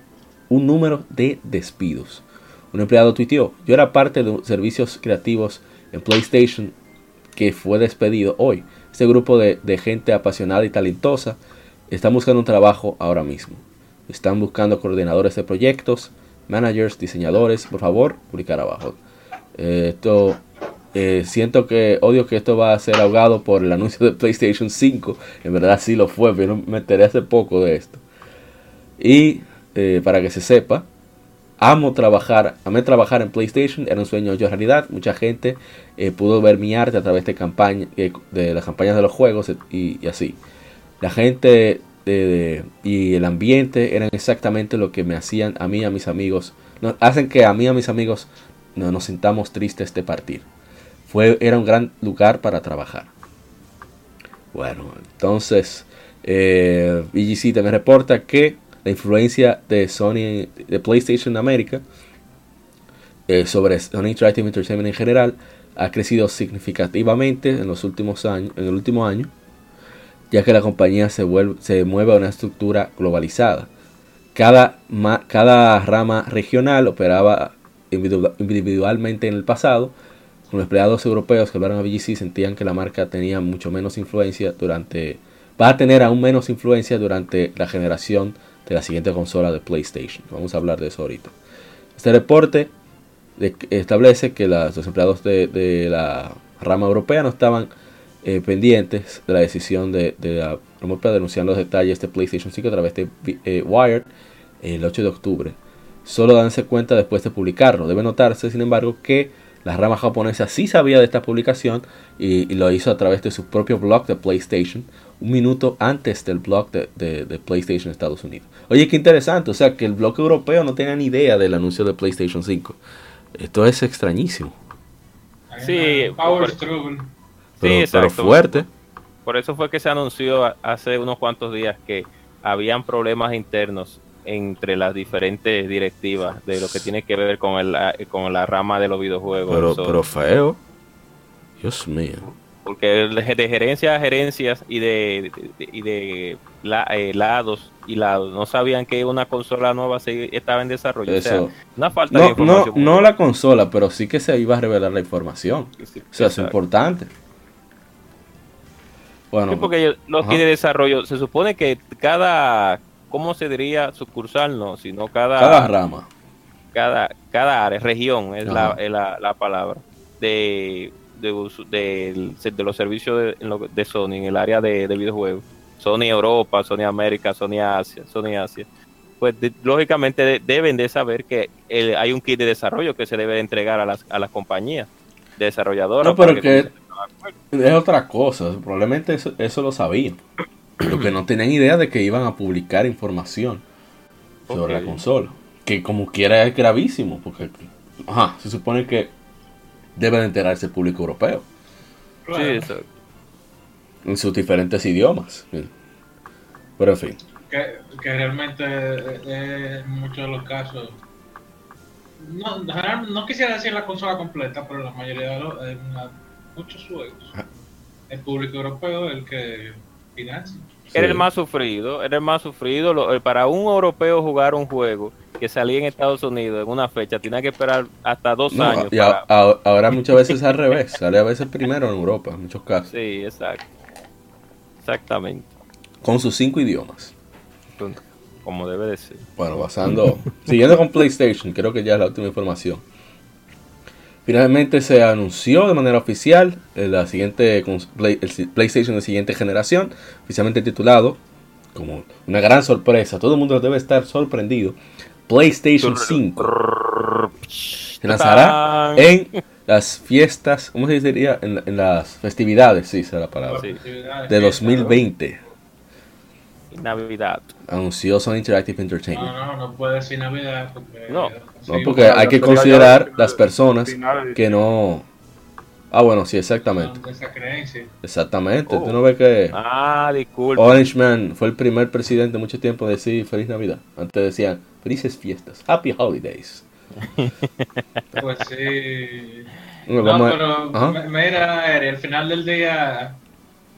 un número de despidos. Un empleado tuiteó, yo era parte de servicios creativos en PlayStation que fue despedido hoy. Este grupo de, de gente apasionada y talentosa están buscando un trabajo ahora mismo. Están buscando coordinadores de proyectos, managers, diseñadores. Por favor, publicar abajo. Eh, esto eh, siento que odio que esto va a ser ahogado por el anuncio de PlayStation 5. En verdad sí lo fue, pero me enteré hace poco de esto. Y eh, para que se sepa, amo trabajar, amé trabajar en PlayStation, era un sueño hecho realidad. Mucha gente eh, pudo ver mi arte a través de campaña, eh, de las campañas de los juegos y, y así. La gente y el ambiente eran exactamente lo que me hacían a mí y a mis amigos. No, hacen que a mí y a mis amigos no, nos sintamos tristes de partir. Fue, era un gran lugar para trabajar. Bueno, entonces eh, VGC también reporta que la influencia de Sony, de PlayStation América, eh, sobre Sony Interactive Entertainment en general, ha crecido significativamente en los últimos años, en el último año, ya que la compañía se, vuelve, se mueve a una estructura globalizada. Cada, cada rama regional operaba individu- individualmente en el pasado. Los empleados europeos que hablaron a VGC sentían que la marca tenía mucho menos influencia durante... Va a tener aún menos influencia durante la generación de la siguiente consola de PlayStation. Vamos a hablar de eso ahorita. Este reporte establece que los empleados de, la rama europea no estaban eh, pendientes de la decisión de, la Unión Europea de denunciar los detalles de PlayStation 5 a través de eh, Wired el 8 de octubre. Solo danse cuenta después de publicarlo. Debe notarse, sin embargo, que la rama japonesa sí sabía de esta publicación y lo hizo a través de su propio blog de PlayStation, un minuto antes del blog de, de- de PlayStation Estados Unidos. Oye, qué interesante, o sea que el blog europeo no tenía ni idea del anuncio de PlayStation 5. Esto es extrañísimo, Sí, una Power por- struggle. pero, Sí, pero fuerte. Por eso fue que se anunció hace unos cuantos días que habían problemas internos entre las diferentes directivas de lo que tiene que ver con, el, la- con la rama de los videojuegos. Pero, So, pero feo. Dios mío. Porque de gerencia a gerencias y de, de- y de la- eh, lados y lados no sabían que una consola nueva se estaba en desarrollo. O sea, Eso. una falta de No, no, información. no la consola, pero sí que se iba a revelar la información. Sí, O sea, es exacto. importante. Bueno, Sí, porque los Ajá. kits de desarrollo, se supone que cada, ¿cómo se diría? Sucursal, no, sino cada, cada rama. cada, cada área, región es, la, es la, la palabra, de, de, los servicios de, Sony en el área de, de videojuegos. Sony Europa, Sony América, Sony Asia, Sony Asia. Pues lógicamente de- deben de saber que el- hay un kit de desarrollo que se debe de entregar a las, a las compañías de desarrolladoras. No, pero que- trabajar. Es otra cosa. Probablemente eso, eso lo sabían. Lo que no tenían idea de que iban a publicar información sobre la consola. Que como quiera es gravísimo. Porque ajá, se supone que debe de enterarse el público europeo. Sí, exacto. En sus diferentes idiomas. Pero en fin. que, que realmente eh, eh, en muchos de los casos no, general- no quisiera decir la consola completa pero la mayoría de los en la- muchos juegos el público europeo es el que financia Era el más sufrido, era el más sufrido. Lo- eh, para un europeo jugar un juego que salía en Estados Unidos en una fecha, tenía que esperar hasta dos No, años. y a- para- a- ahora muchas veces es al revés. Sale a veces primero en Europa, en muchos casos. Sí, exacto. Exactamente. Con sus cinco idiomas. Como debe de ser. Bueno, pasando. siguiendo con PlayStation, creo que ya es la última información. Finalmente se anunció de manera oficial eh, la siguiente el PlayStation de siguiente generación, oficialmente titulado como una gran sorpresa. Todo el mundo debe estar sorprendido. PlayStation 5 se lanzará en las fiestas, ¿cómo se diría? En, en las festividades, sí, esa es la palabra, Sí. De fiestas, 2020. Navidad. Anunció Sony Interactive ¿no? Entertainment. no no no puede decir navidad porque No, No, porque hay que considerar las personas que no Ah, bueno, sí, exactamente. de esa creencia. Exactamente. Oh. Tú no ves que Ah, disculpe. Orange Man fue el primer presidente mucho tiempo en decir Feliz Navidad. Antes decían Felices Fiestas, Happy Holidays. Pues sí. No, pero m- mira, Eri, al final del día,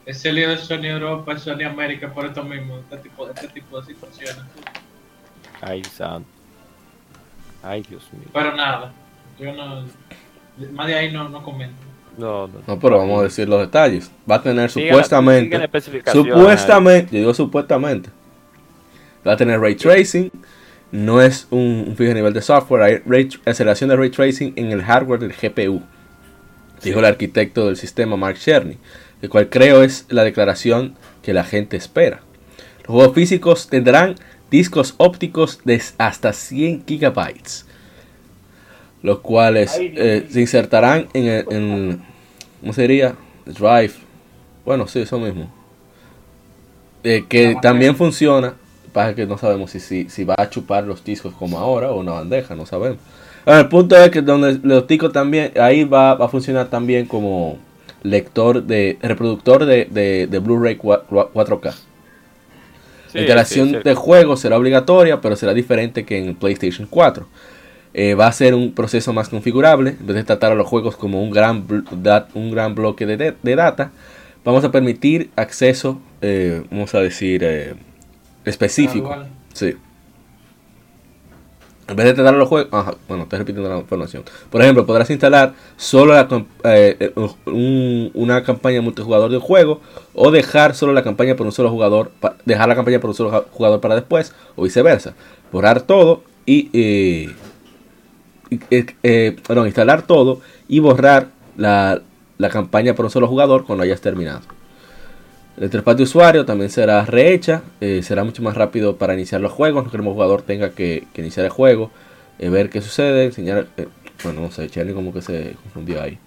ese lío de Sony Europa y Sony América por esto mismo, este tipo, este tipo de situaciones. Ay, santo. Ay, Dios mío. Pero nada, yo no. Más de ahí no, no comento. No, no. No, pero vamos a decir los detalles. Va a tener Sigan- supuestamente. especificaciones Supuestamente, yo digo supuestamente. Va a tener ray tracing. No es un, un fijo nivel de software. Hay ray- aceleración de ray tracing en el hardware del GPU. Dijo el arquitecto del sistema Mark Cherny. El cual creo es la declaración que la gente espera. Los juegos físicos tendrán discos ópticos de hasta 100 gigabytes. Los cuales eh, se insertarán en, el- en ¿cómo sería? Drive. Bueno, sí, eso mismo. Eh, que también funciona. Pasa que no sabemos si, si, si va a chupar los discos como ahora o una bandeja, no sabemos. Bueno, el punto es que donde los discos también, ahí va, va a funcionar también como lector de, reproductor de, de, de Blu-ray 4K. Sí, La instalación sí, sí. de juegos será obligatoria, pero será diferente que en PlayStation 4. Eh, va a ser un proceso más configurable. En vez de tratar a los juegos como un gran, un gran bloque de, de- de data, vamos a permitir acceso, eh, vamos a decir, eh, específico. Gradual. Sí. En vez de tratar a los juegos, ajá, bueno, estoy repitiendo la información. Por ejemplo, podrás instalar solo la com- un- una campaña multijugador de un juego o dejar solo la campaña por un solo jugador, dejar la campaña por un solo jugador para después o viceversa. Borrar todo y, eh, eh, instalar todo y borrar la, la campaña por un solo jugador cuando hayas terminado. La interfaz de usuario también será rehecha, eh, será mucho más rápido para iniciar los juegos, no queremos que el jugador tenga que, iniciar el juego, eh, ver qué sucede, enseñar, eh, bueno, no sé, Charlie como que se confundió ahí.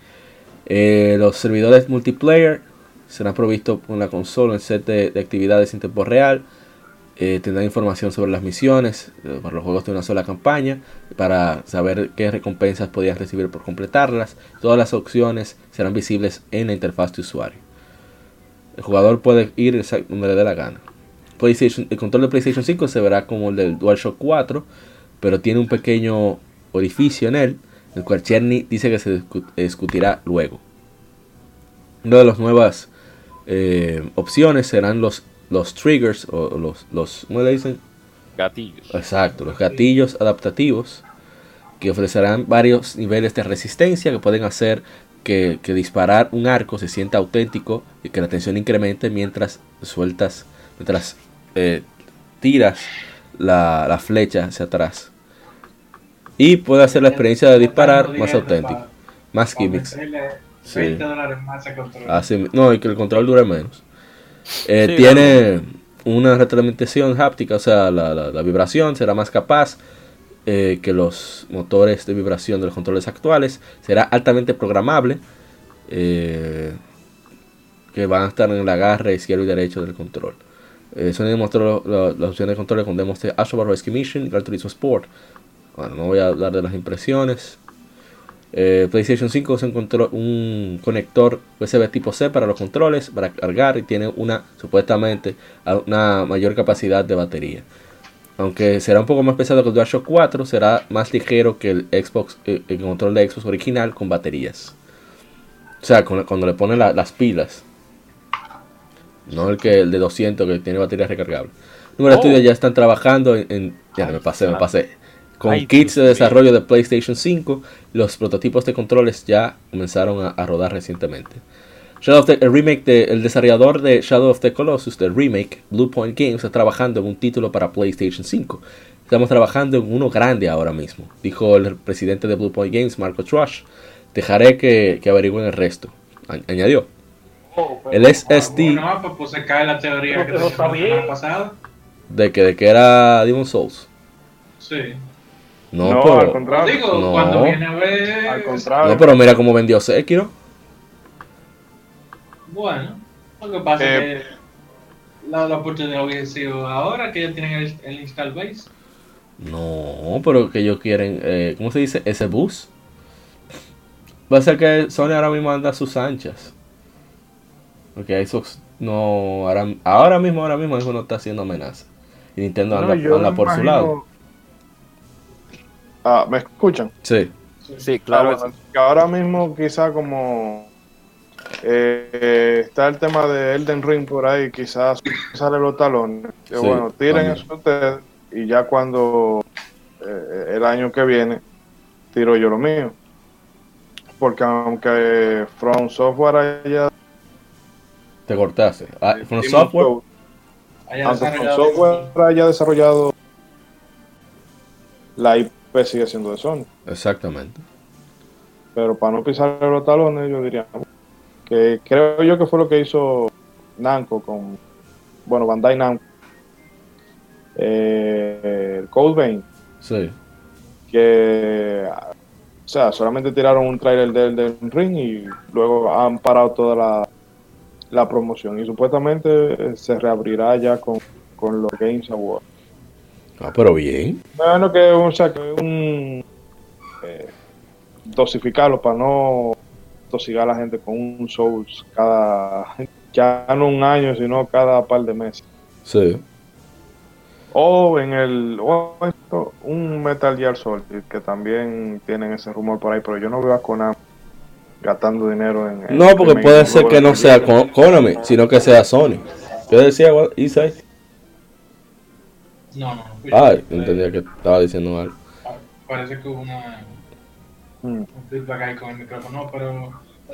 Los servidores multiplayer serán provistos con la consola en set de actividades en tiempo real, eh, tendrán información sobre las misiones eh, para los juegos de una sola campaña, para saber qué recompensas podías recibir por completarlas, todas las opciones serán visibles en la interfaz de usuario. El jugador puede ir donde le dé la gana. PlayStation, el control de PlayStation 5 se verá como el del DualShock 4, pero tiene un pequeño orificio en él, el cual Cherny dice que se discu- discutirá luego. Una de las nuevas eh, opciones serán los, los triggers o los, los ¿cómo le dicen? Gatillos. Exacto, los gatillos adaptativos que ofrecerán varios niveles de resistencia que pueden hacer que, que disparar un arco se sienta auténtico y que la tensión incremente mientras sueltas, mientras eh, tiras la, la flecha hacia atrás. Y puede hacer la experiencia de disparar más auténtica. Más gimmicks. Sí. 20 dólares más a control. Así- no, y que el control dure menos. Eh, Sí, tiene una retroalimentación háptica, o sea, la, la- la vibración será más capaz eh, que los motores de vibración de los controles actuales. Será altamente programable, eh, que van a estar en el agarre izquierdo y derecho del control. Eh, Sony mostró lo- lo- las opciones de control con demos de Astrobar Rescue Mission y Gran Turismo Sport. Bueno, no voy a hablar de las impresiones. Eh, PlayStation 5 se encontró un conector USB tipo C para los controles, para cargar y tiene una supuestamente una mayor capacidad de batería. Aunque será un poco más pesado que el DualShock 4, será más ligero que el Xbox, eh, el control de Xbox original con baterías. O sea, con- cuando le ponen la- las pilas. No el que el de 200 que tiene batería recargable. Número de Oh. estudios ya están trabajando en, en- ya me pasé, me pasé. Con Ay, kits de desarrollo de PlayStation 5, los prototipos de controles ya comenzaron a, a rodar recientemente. Shadow of the, el remake de, el desarrollador de Shadow of the Colossus, del remake, Blue Point Games, está trabajando en un título para PlayStation 5. Estamos trabajando en uno grande ahora mismo, dijo el presidente de Blue Point Games, Marco Trush. Dejaré que, que averigüen el resto. A- añadió. Oh, El SSD No, pues, pues se cae la teoría que teníamos la pasada. de que, de que era Demon Souls. Sí. No, No, pero, al contrario. Digo, No. cuando viene a ver. Al contrario. no, pero mira cómo vendió Sekiro. Bueno, lo que pasa Eh, es que la, la oportunidad hubiese sido ahora que ya tienen el, el install base. No, pero que ellos quieren, eh, ¿cómo se dice? Ese bus. Va a ser que Sony ahora mismo anda a sus anchas. Porque Xbox no. Ahora, ahora mismo, ahora mismo, Xbox no está haciendo amenaza. Y Nintendo anda, No, anda por su lado. Ah, ¿me escuchan? Sí. Sí, claro. Ah, bueno, que ahora mismo quizá como eh, está el tema de Elden Ring por ahí, quizás sale los talones. Que Sí, bueno, tiren eso ustedes y ya cuando eh, el año que viene tiro yo lo mío. Porque aunque From Software haya Te cortaste. Ah, From Software. Souls, Haya aunque From desarrollado- Software haya desarrollado la IP sigue siendo de Sony. Exactamente. Pero para no pisar los talones, yo diría que creo yo que fue lo que hizo Namco con, bueno, Bandai Namco, eh, el Code Vein, Sí. que, o sea, solamente tiraron un trailer del, del ring y luego han parado toda la, la promoción y supuestamente eh, se reabrirá ya con, con los Games Awards. Ah, pero bien. Bueno, que, o sea, que un eh, dosificarlo para no tosigar a la gente con un Souls cada ya no un año, sino cada par de meses. Sí. O en el o esto, un Metal Gear Solid que también tienen ese rumor por ahí, pero yo no veo a Konami gastando dinero en No, porque puede de ser que no sea Konami, sino que sea Sony. ¿Qué decía Isai? No, no, no. Ah, Eh, entendía que estaba diciendo algo. pa- Parece que hubo una, Mm. un feedback ahí con el micrófono, no, pero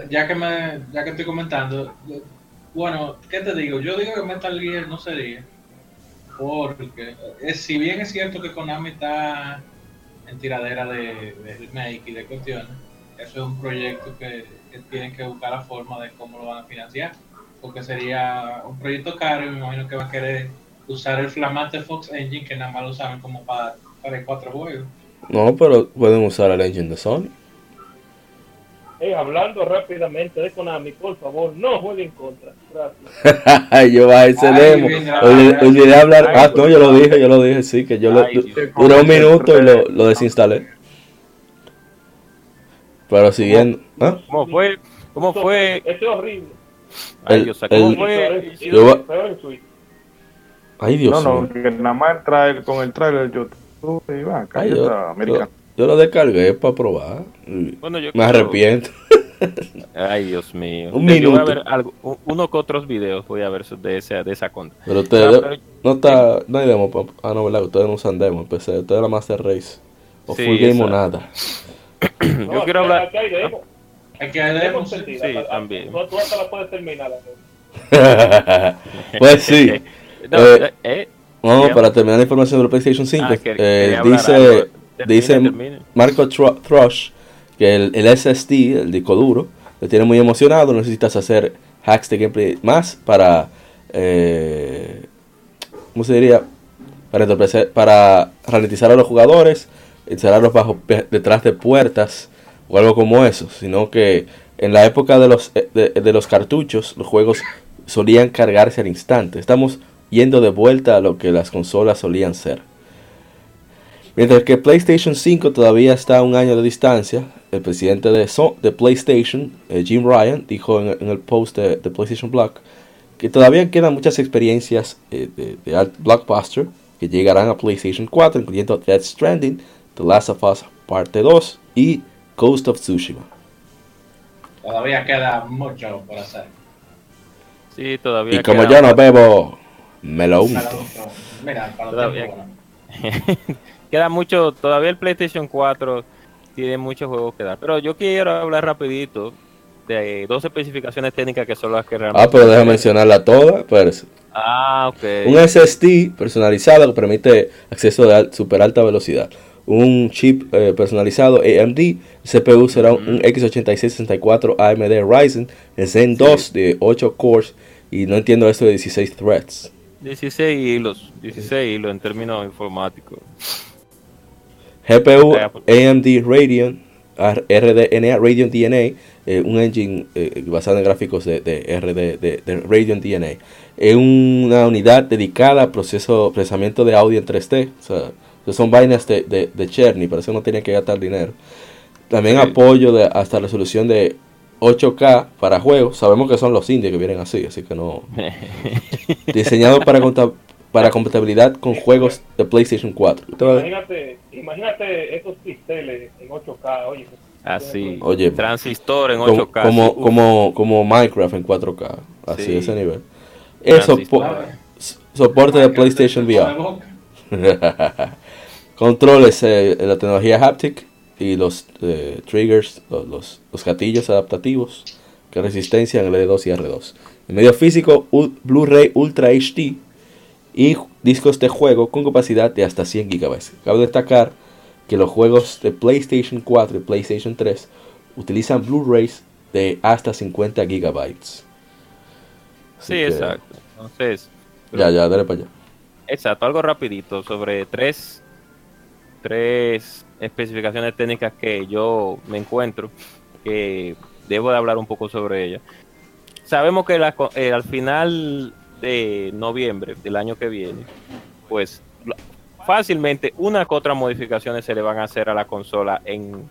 ya que me, ya que estoy comentando, yo- bueno, ¿qué te digo? Yo digo que Metal Gear no sería, porque eh, si bien es cierto que Konami está en tiradera de, de remake y de cuestiones, eso es un proyecto que, que tienen que buscar la forma de cómo lo van a financiar, porque sería un proyecto caro y me imagino que van a querer usar el flamante Fox Engine que nada más lo saben como para, para cuatro juegos. No, pero pueden usar el engine de Sony. Eh, hablando rápidamente de Konami, por favor, no juegue en contra. Gracias. yo bajé ese demo. Olvidé, hablar. ay, Ah, no, yo lo dije, yo lo dije, sí, que yo lo, Ay, duré un minuto y lo, lo desinstalé. Pero siguiendo. ¿ah? ¿Cómo fue? ¿Cómo fue? Esto es horrible. Ay, El- Dios, ¿cómo el- fue? Y- y- Yo Ay, Dios No, no, mío. que nada más el trailer, con el trailer yo y va, Ay, yo, cállate, yo, americano. yo lo descargué para probar. Bueno, yo Me arrepiento. Ay, Dios mío. Un Yo voy a minuto. ver algo, uno que otros videos voy a ver de esa, de esa contra. Pero Ah, ustedes pero- no está, no hay demo. Ah, no, ¿verdad? Ustedes no usan demo PC. Ustedes la Master Race. O Sí, Full Game o nada. No, Yo quiero aquí- hablar- aquí hay demo. Hay que Demo sí, ah, también. No, tú hasta la puedes terminar. pues sí. No, Eh, eh, No, Quería- para terminar la información del PlayStation 5, ah, que- eh, dice, algo. Termine, dice termine. Marco Thrush que el, el SSD, el disco duro, lo tiene muy emocionado. Necesitas hacer hacks de gameplay más para, eh, ¿cómo se diría? Para, entorpecer- para ralentizar a los jugadores, encerrarlos bajo detrás de puertas o algo como eso. Sino que en la época de los, eh, de, de los cartuchos, los juegos solían cargarse al instante. Estamos yendo de vuelta a lo que las consolas solían ser. Mientras que PlayStation 5 todavía está a un año de distancia, el presidente de, So- de PlayStation, eh, Jim Ryan, dijo en, en el post de, de PlayStation Blog que todavía quedan muchas experiencias eh, de, de alt- blockbuster que llegarán a PlayStation 4, incluyendo Death Stranding, The Last of Us Parte 2 y Ghost of Tsushima. Todavía queda mucho por hacer. Sí, todavía. Y como queda- yo no bebo, me lo unto. Mira, para Todavía- queda mucho, todavía el PlayStation 4 tiene muchos juegos que dar. Pero yo quiero hablar rapidito de dos especificaciones técnicas que son las que realmente... Ah, pero déjame mencionarla toda. Espérese. Ah, ok. Un SSD personalizado que permite acceso de al- super alta velocidad. Un chip eh, personalizado AMD. El CPU será un, un x86-64 AMD Ryzen. El Zen 2 de 8 cores. Y no entiendo esto de 16 threads. 16 hilos, 16 hilos en términos informáticos. GPU pues. AMD Radeon RDNA Radeon DNA. eh, un engine eh, basado en gráficos de, de RD de, de Radeon DNA. Es una unidad dedicada a proceso, procesamiento de audio en 3D. O sea, son vainas de, de, de Cherny, por eso no tienen que gastar dinero. También Sí. apoyo de hasta resolución de 8K para juegos. Sabemos que son los indies que vienen así, así que no. Diseñado para, para compatibilidad con juegos de PlayStation 4. Te va a- Imagínate, imagínate estos pisteles en 8K, oye. Así. Oye, Transistor en como, 8K. como, como, como Minecraft en 4K. Así, Sí. ese nivel. Eso, po- soporte de PlayStation VR. Controles eh, la tecnología haptic y los eh, triggers, los, los, los gatillos adaptativos que resistencia en L2 y R2. En medio físico, Blu-ray Ultra HD y discos de juego con capacidad de hasta 100 GB. Cabe destacar que los juegos de PlayStation 4 y PlayStation 3 utilizan Blu-rays de hasta 50 GB. Sí, que- exacto. Entonces, Ya, ya, dale para allá. Exacto, algo rapidito sobre tres, tres especificaciones técnicas que yo me encuentro, que debo de hablar un poco sobre ellas. Sabemos que la eh, al final de noviembre del año que viene, pues fácilmente una que otra modificaciones se le van a hacer a la consola en,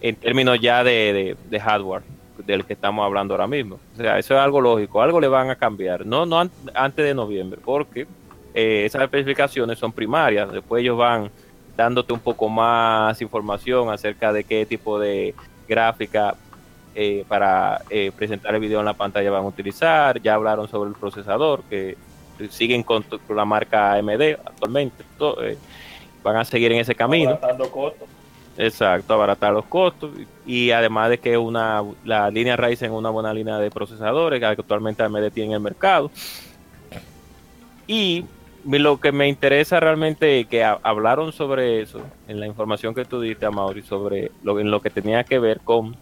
en términos ya de, de- hardware del que estamos hablando ahora mismo. O sea, eso es algo lógico, algo le van a cambiar, no, no an- antes de noviembre, porque eh, esas especificaciones son primarias, después ellos van dándote un poco más información acerca de qué tipo de gráfica eh, para eh, presentar el video en la pantalla van a utilizar, ya hablaron sobre el procesador, que siguen con, la marca AMD actualmente, eh, van a seguir en ese camino. Abaratando costos. Exacto, abaratar los costos y además de que una la línea Ryzen es una buena línea de procesadores que actualmente AMD tiene en el mercado. Y lo que me interesa realmente que ha- hablaron sobre eso en la información que tú diste, Mauri, sobre lo, en lo que tenía que ver con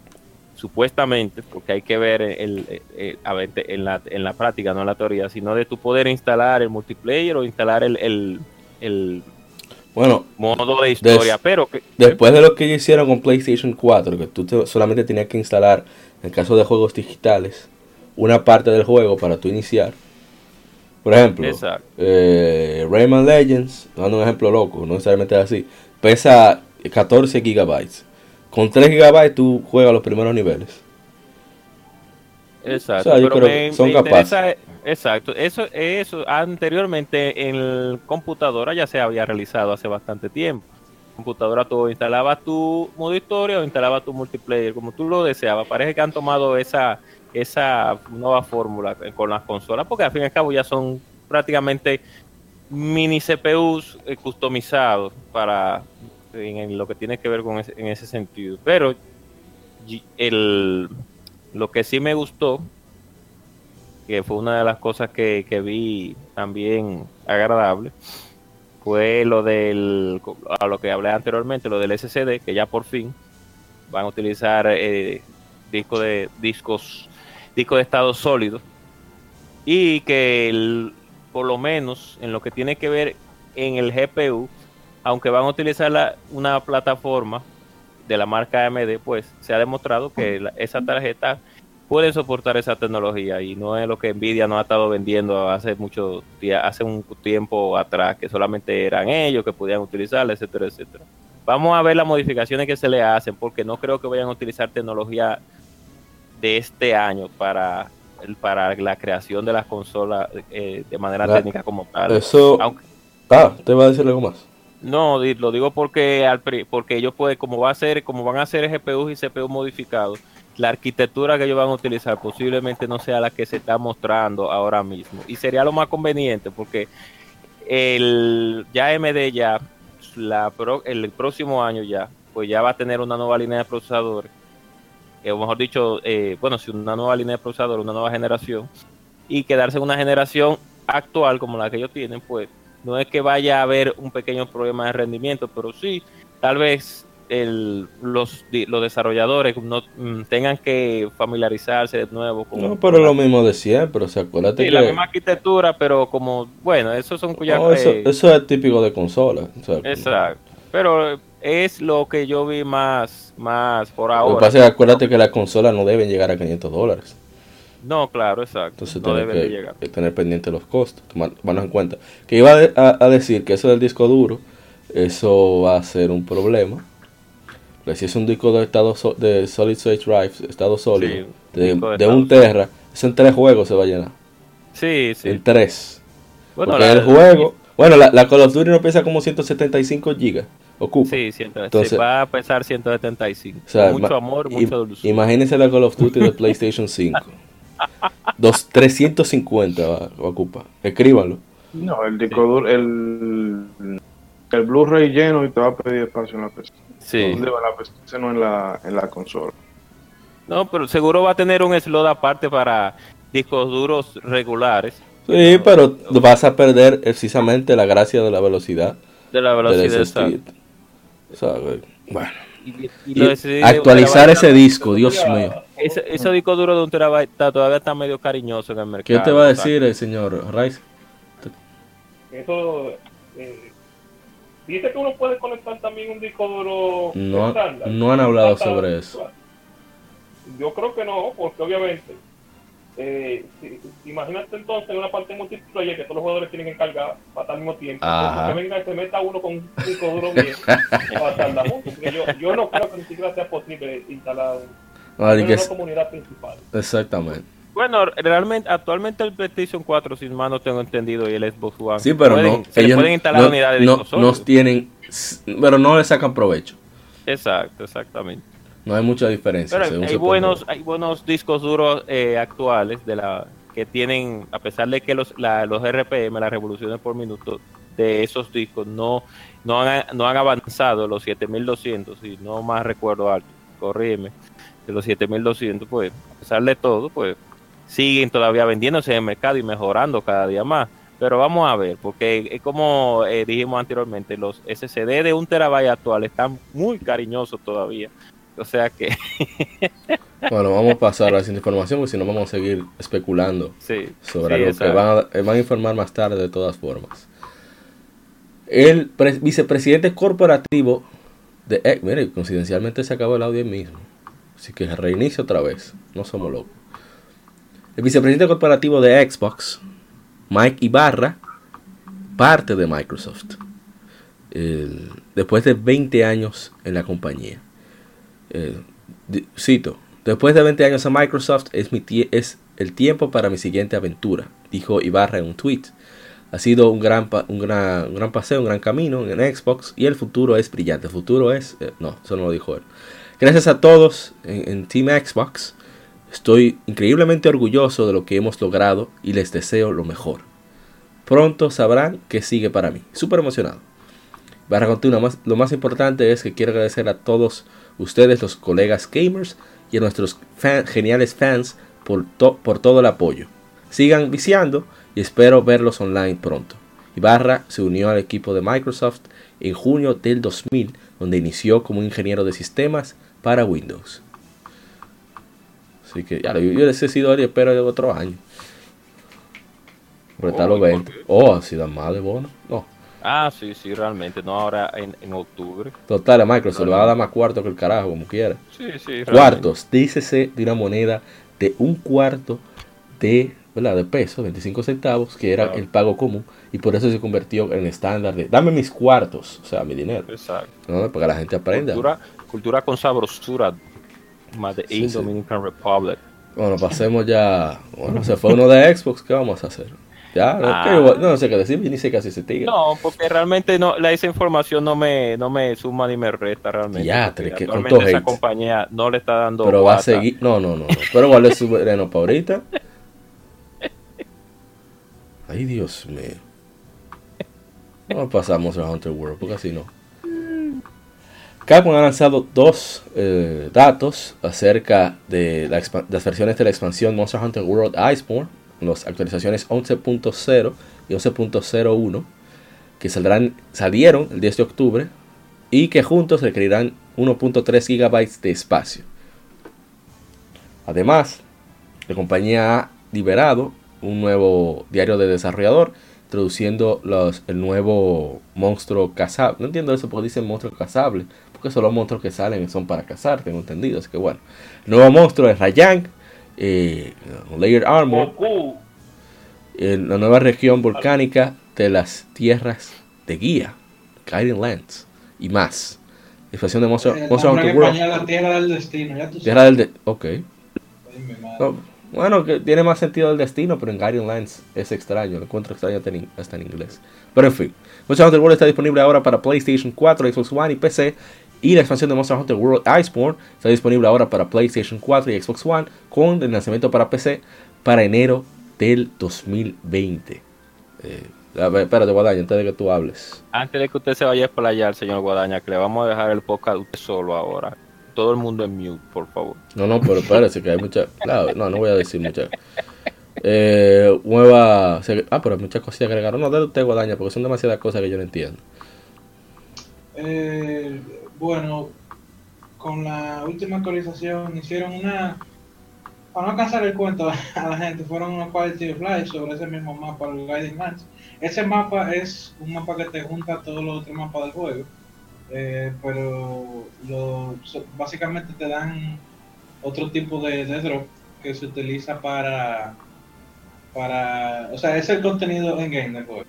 supuestamente, porque hay que ver el, el- el- a ver, en, la, en la práctica, no en la teoría, sino de tu poder instalar el multiplayer o instalar el, el, el Bueno, modo de historia, pero que, Después de lo que ellos hicieron con PlayStation 4, que tú te- solamente tenías que instalar, en el caso de juegos digitales, una parte del juego para tú iniciar. Por ejemplo, eh, Rayman Legends, dando un ejemplo loco, no necesariamente es así, pesa 14 gigabytes. Con 3 gigabytes tú juegas los primeros niveles. Exacto, O sea, yo pero creo me, que son me capaces. exacto, eso, eso anteriormente en computadora ya se había realizado hace bastante tiempo. Computadora tú instalabas tu modo historia o instalabas tu multiplayer, como tú lo deseabas. Parece que han tomado esa, esa nueva fórmula con las consolas, porque al fin y al cabo ya son prácticamente mini CPUs eh, customizados para en, lo que tiene que ver con ese, en ese sentido. Pero el, lo que sí me gustó, que fue una de las cosas que, que vi también agradable, fue lo del, a lo que hablé anteriormente, lo del SSD, que ya por fin van a utilizar eh, disco de discos, disco de estado sólido, y que por lo menos en lo que tiene que ver en el GPU, aunque van a utilizar una plataforma de la marca AMD, pues se ha demostrado que esa tarjeta puede soportar esa tecnología y no es lo que Nvidia nos ha estado vendiendo hace mucho hace un tiempo atrás, que solamente eran ellos que podían utilizarla, etcétera, etcétera. Vamos a ver las modificaciones que se le hacen, porque no creo que vayan a utilizar tecnología de este año para, para la creación de las consolas eh, de manera La- técnica como tal. Eso. Aunque, Ah, te va a decir algo más. no, lo digo porque al porque ellos pueden, como va a ser, como van a ser GPUs y CPU modificados, la arquitectura que ellos van a utilizar posiblemente no sea la que se está mostrando ahora mismo. Y sería lo más conveniente porque el ya AMD ya la pro- el próximo año ya pues ya va a tener una nueva línea de procesadores eh, o mejor dicho eh, bueno si una nueva línea de procesadores una nueva generación y quedarse en una generación actual como la que ellos tienen pues no es que vaya a haber un pequeño problema de rendimiento pero sí tal vez el, los, los desarrolladores no mm, tengan que familiarizarse de nuevo con No, pero lo mismo de siempre. O sea, acuérdate Sí, que. la misma arquitectura, pero como, bueno, eso son ya... No, eso, eh, eso es típico de consola. O sea, Exacto. Pero es lo que yo vi más, más por Lo que ahora. pasa es que acuérdate que las consolas no deben llegar a 500 dólares. No, claro, exacto. Entonces no de que, llegar. que tener pendiente los costos, tomar- tomarlos en cuenta. Que iba a, de- a- a decir que eso del disco duro, eso va a ser un problema. Porque si es un disco de estado so- de Solid State Drive, estado sólido, Sí, de, un terra, eso en tres juegos se va a llenar. Sí, sí. En tres. Bueno, Porque la- el juego. Bueno, la, la Call of Duty no pesa como 175 gigas. Ocupa. Sí, Entonces- sí, va a pesar 175. O sea, mucho amor, mucha dulzura. Imagínense la Call of Duty de PlayStation 5. Dos, 350 va, va a ocupar. Escríbanlo. No, el disco duro, el, el Blu-ray lleno y te va a pedir espacio en la PC. Sí. Digo, en la PC, no en la, en la consola. No, pero seguro va a tener un slot aparte para discos duros regulares. Sí, pero vas a perder precisamente la gracia de la velocidad De la velocidad. Bueno. Y, y Y actualizar ese disco, Dios mío. Ese, ese disco duro de un terabyte está- todavía está medio cariñoso en el mercado. ¿Qué te va a decir el señor Rice? Eso eh, dice que uno puede conectar también un disco duro No, no han hablado sobre eso. Yo creo que no, porque obviamente, eh, si- si- imagínate entonces una parte multiplayer que todos los jugadores tienen que cargar para estar al mismo tiempo. Ajá. Que venga y se meta uno con un disco duro bien para tardar mucho. Porque yo, yo no creo que ni siquiera sea posible instalar una es- comunidad principal. exactamente. Bueno, realmente, actualmente el PlayStation 4, sin más no tengo entendido, y el Xbox One. Sí, pero pueden- no. Se le ellos pueden instalar no, unidades de no, sólidos. tienen, pero no le sacan provecho. Exacto, exactamente. No hay mucha diferencia. Pero hay buenos, hay buenos discos duros eh, actuales de la que tienen, a pesar de que los, la- los RPM, las revoluciones por minuto de esos discos no, no, han, no han avanzado los 7200, y no más recuerdo alto, corrígeme, de los 7200, pues, a pesar de todo, pues, siguen todavía vendiéndose en el mercado y mejorando cada día más. Pero vamos a ver, porque es como eh, dijimos anteriormente, los SSD de un terabyte actual están muy cariñosos todavía. O sea que Bueno, vamos a pasar a la siguiente información porque si no vamos a seguir especulando Sí, sobre sí, lo que van a, eh, van a informar más tarde de todas formas. El pre- vicepresidente corporativo de... eh, mire, coincidencialmente se acabó el audio mismo. Así que reinicio otra vez. No somos locos. El vicepresidente corporativo de Xbox, Mike Ibarra, parte de Microsoft. El- después de 20 años en la compañía. Eh, cito, después de 20 años en Microsoft es, mi es el tiempo para mi siguiente aventura, dijo Ibarra en un tweet. Ha sido un gran, un gran, un gran paseo, un gran camino en Xbox y el futuro es brillante. El futuro es... eh, no, eso no lo dijo él. Gracias a todos en, Team Xbox. Estoy increíblemente orgulloso de lo que hemos logrado y les deseo lo mejor. Pronto sabrán que sigue para mí. Súper emocionado. Barra continúa, más, lo más importante es que quiero agradecer a todos ustedes, los colegas gamers y a nuestros fan- geniales fans por, to- por todo el apoyo. Sigan viciando y espero verlos online pronto. Ibarra se unió al equipo de Microsoft en junio del 2000, donde inició como ingeniero de sistemas para Windows. Así que ya, yo yo ese sido él y espero de otro año. Pero está Oh, ¿y por 20. qué? Oh, da más de bono. No. Ah, sí, sí, realmente, no ahora en, en octubre. Total, a Microsoft le va a dar más cuarto que el carajo, como quiera. Sí, sí. Cuartos, dícese de una moneda de un cuarto de, ¿verdad? de peso, 25 centavos, que era Claro. el pago común, y por eso se convirtió en estándar de, dame mis cuartos, o sea, mi dinero, realmente. Exacto. ¿no? para que la gente aprenda. Cultura, cultura con sabrosura. Más de Sí, sí. Dominican Republic. Bueno, pasemos ya, bueno, se fue uno de Xbox, ¿qué vamos a hacer? Ya, no, Ah. ¿qué igual? no sé qué decir, ni sé qué hace ese tigre. No, porque realmente no, la, esa información no me, no me suma ni me resta realmente. Ya, porque tre- que actualmente esa hate. compañía no le está dando. pero va a seguir, no, no, no, no. pero igual es soberano para ahorita. Ay, Dios mío. No pasamos a Hunter World, porque así no. Capcom ha lanzado dos eh, datos acerca de la las versiones de la expansión Monster Hunter World Iceborne, las actualizaciones 11.0 y 11.01, que saldrán, salieron el 10 de octubre y que juntos requerirán 1.3 GB de espacio. Además, la compañía ha liberado un nuevo diario de desarrollador introduciendo los, el nuevo monstruo cazable. No entiendo eso porque dicen monstruo cazable, porque son los monstruos que salen son para cazar, tengo entendido. Así que bueno, el nuevo monstruo es Rayang, eh, Layered Armor, Goku, en la nueva región volcánica de las tierras de guía, Guiding Lands y más. expansión de Monster, Hunter en World. la tierra del destino, ya tú Tierra sabes. del... De ok. Ay. No, bueno, que tiene más sentido el destino, pero en Guardian Lands es extraño. Lo encuentro extraño hasta en, hasta en inglés. Pero en fin. Monster Hunter World está disponible ahora para PlayStation 4, Xbox One y PC. Y la expansión de Monster Hunter World Iceborne está disponible ahora para PlayStation 4 y Xbox One. Con el lanzamiento para PC para enero del 2020. Eh, a ver, espérate, Guadaña, antes de que tú hables. Antes de que usted se vaya a explayar, señor Guadaña, que le vamos a dejar el podcast a usted solo ahora. Todo el mundo en mute, por favor. No, no, pero espérate, que hay muchas. Claro, no, no voy a decir muchas. Eh, nueva. Ah, pero hay muchas cosas que agregaron. No, dale usted, Guadaña, porque son demasiadas cosas que yo no entiendo. Eh, bueno, con la última actualización hicieron una. Para no cansar el cuento a la gente, fueron unos quality of life sobre ese mismo mapa, el Guiding Lands. Ese mapa es un mapa que te junta todos los otros mapas del juego, eh, pero básicamente te dan otro tipo de, de drop que se utiliza para. para O sea, es el contenido en game del juego.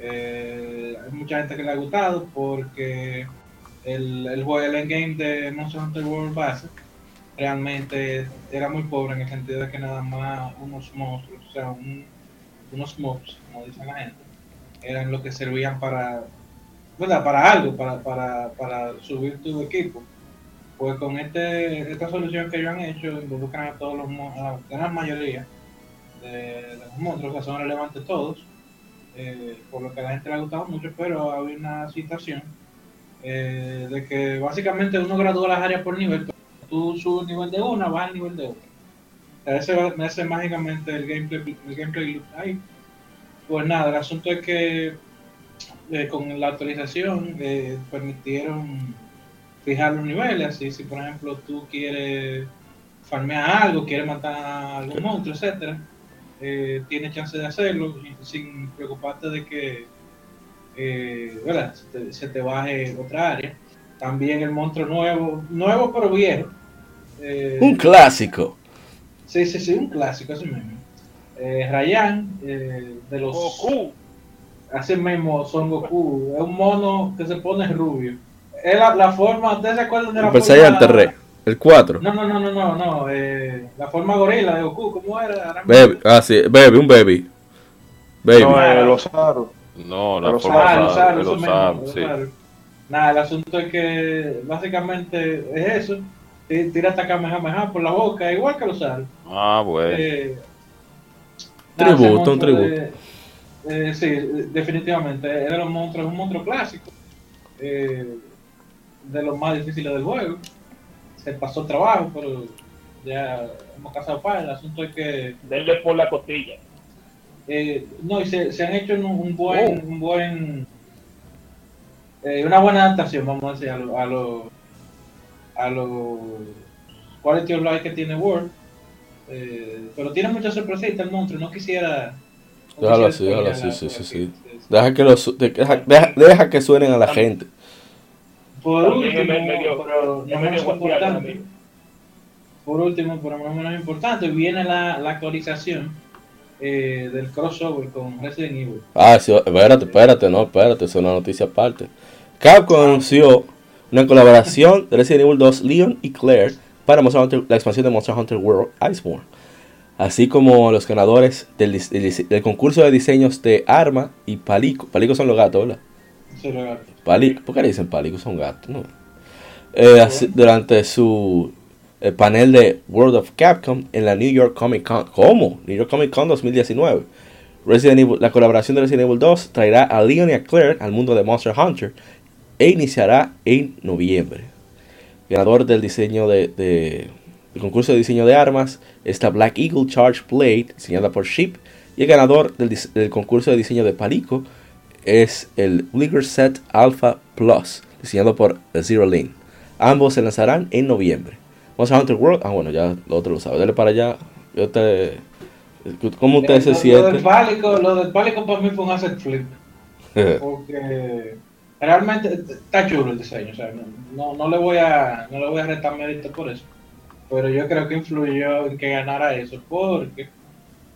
Eh, hay mucha gente que le ha gustado porque el, el el endgame de Monster Hunter World base realmente era muy pobre en el sentido de que nada más unos monstruos, o sea, un- unos mobs, como dicen la gente, eran los que servían para, ¿verdad? Para algo, para, para, para subir tu equipo. Pues con este, esta solución que ellos han hecho, involucran a todos los a la gran mayoría de, los monstruos, que son relevantes todos, eh, por lo que a la gente le ha gustado mucho, pero había una situación eh, de que básicamente uno gradúa las áreas por nivel, pero tú subes el nivel de una, vas al nivel de otra. O sea, ese, ese es mágicamente el gameplay, el gameplay. Pues nada, el asunto es que eh, con la actualización eh, permitieron fijar los niveles, así si por ejemplo tú quieres farmear algo, quieres matar a algún monstruo, etcétera, eh, tienes chance de hacerlo sin preocuparte de que eh, ¿verdad? Se, te, se te baje otra área. También el monstruo nuevo, nuevo pero viejo. eh, Un clásico. Sí, sí, sí, un clásico, así mismo. Eh, Rayan, eh, de los. Goku. Así mismo, Son Goku. Es un mono que se pone rubio. Es la, la forma, ¿ustedes se acuerdan de la El forma? Re. El 4. No, no, no, no, no, no. Eh, la forma gorila de Goku, ¿cómo era? Baby. Ah, sí. Baby, un baby. Baby. No, eh, los aros. No, la Los forma los mismo, aros, los sí. Nada, el asunto es que básicamente es eso. Ti- Tira hasta Kamehameha por la boca, igual que los aros. Ah, bueno. Eh, Tributo, un monstruo tributo. de- eh, sí, definitivamente. Es de los monstruos, es un monstruo clásico. eh, de los más difíciles del juego. Se pasó trabajo, pero ya hemos casado para. El asunto es que. Denle por la costilla. Eh, no, y se, se han hecho un, un buen. Un buen eh, una buena adaptación, vamos a decir, a los. A los a los quality of life que tiene World. Eh, pero tiene muchas sorpresitas el monstruo. No quisiera. no Déjalo quisiera así, déjalo así, spoilear sí, sí, por sí. aquí. Deja que, los, de- deja, deja, deja que suenen a la gente. Por último, pero no menos importante, por último, pero no menos importante, viene la, la actualización eh, del crossover con Resident Evil. Ah, sí, espérate, espérate, no, espérate, es una noticia aparte. Capcom anunció una colaboración de Resident Evil 2, Leon y Claire para Monster Hunter- la expansión de Monster Hunter World Iceborne. Así como los ganadores del, concurso de diseños de Arma y Palico. Palico son los gatos, ¿verdad? Se lo- Palico, ¿por qué le dicen Palico? Son gatos, ¿no? Eh, así- durante su eh, panel de World of Capcom en la New York Comic Con. ¿Cómo? New York Comic Con 2019. Resident Evil, la colaboración de Resident Evil 2 traerá a Leon y a Claire al mundo de Monster Hunter e iniciará en noviembre. Ganador del diseño de, del concurso de diseño de armas está Black Eagle Charge Blade, diseñada por Sheep, y el ganador del, concurso de diseño de Palico es el Bligger Set Alpha Plus, diseñado por Zero Lane. Ambos se lanzarán en noviembre. Monster Hunter World, ah bueno, ya lo otro lo sabe. Dale para allá. Yo te, ¿Cómo usted se Eh, Lo del siente? pálico, lo del pálico para mí fue un asset flip. porque realmente está chulo el diseño, o sea, no, no, no le voy a no le voy a retar mérito por eso, pero yo creo que influyó en que ganara eso, porque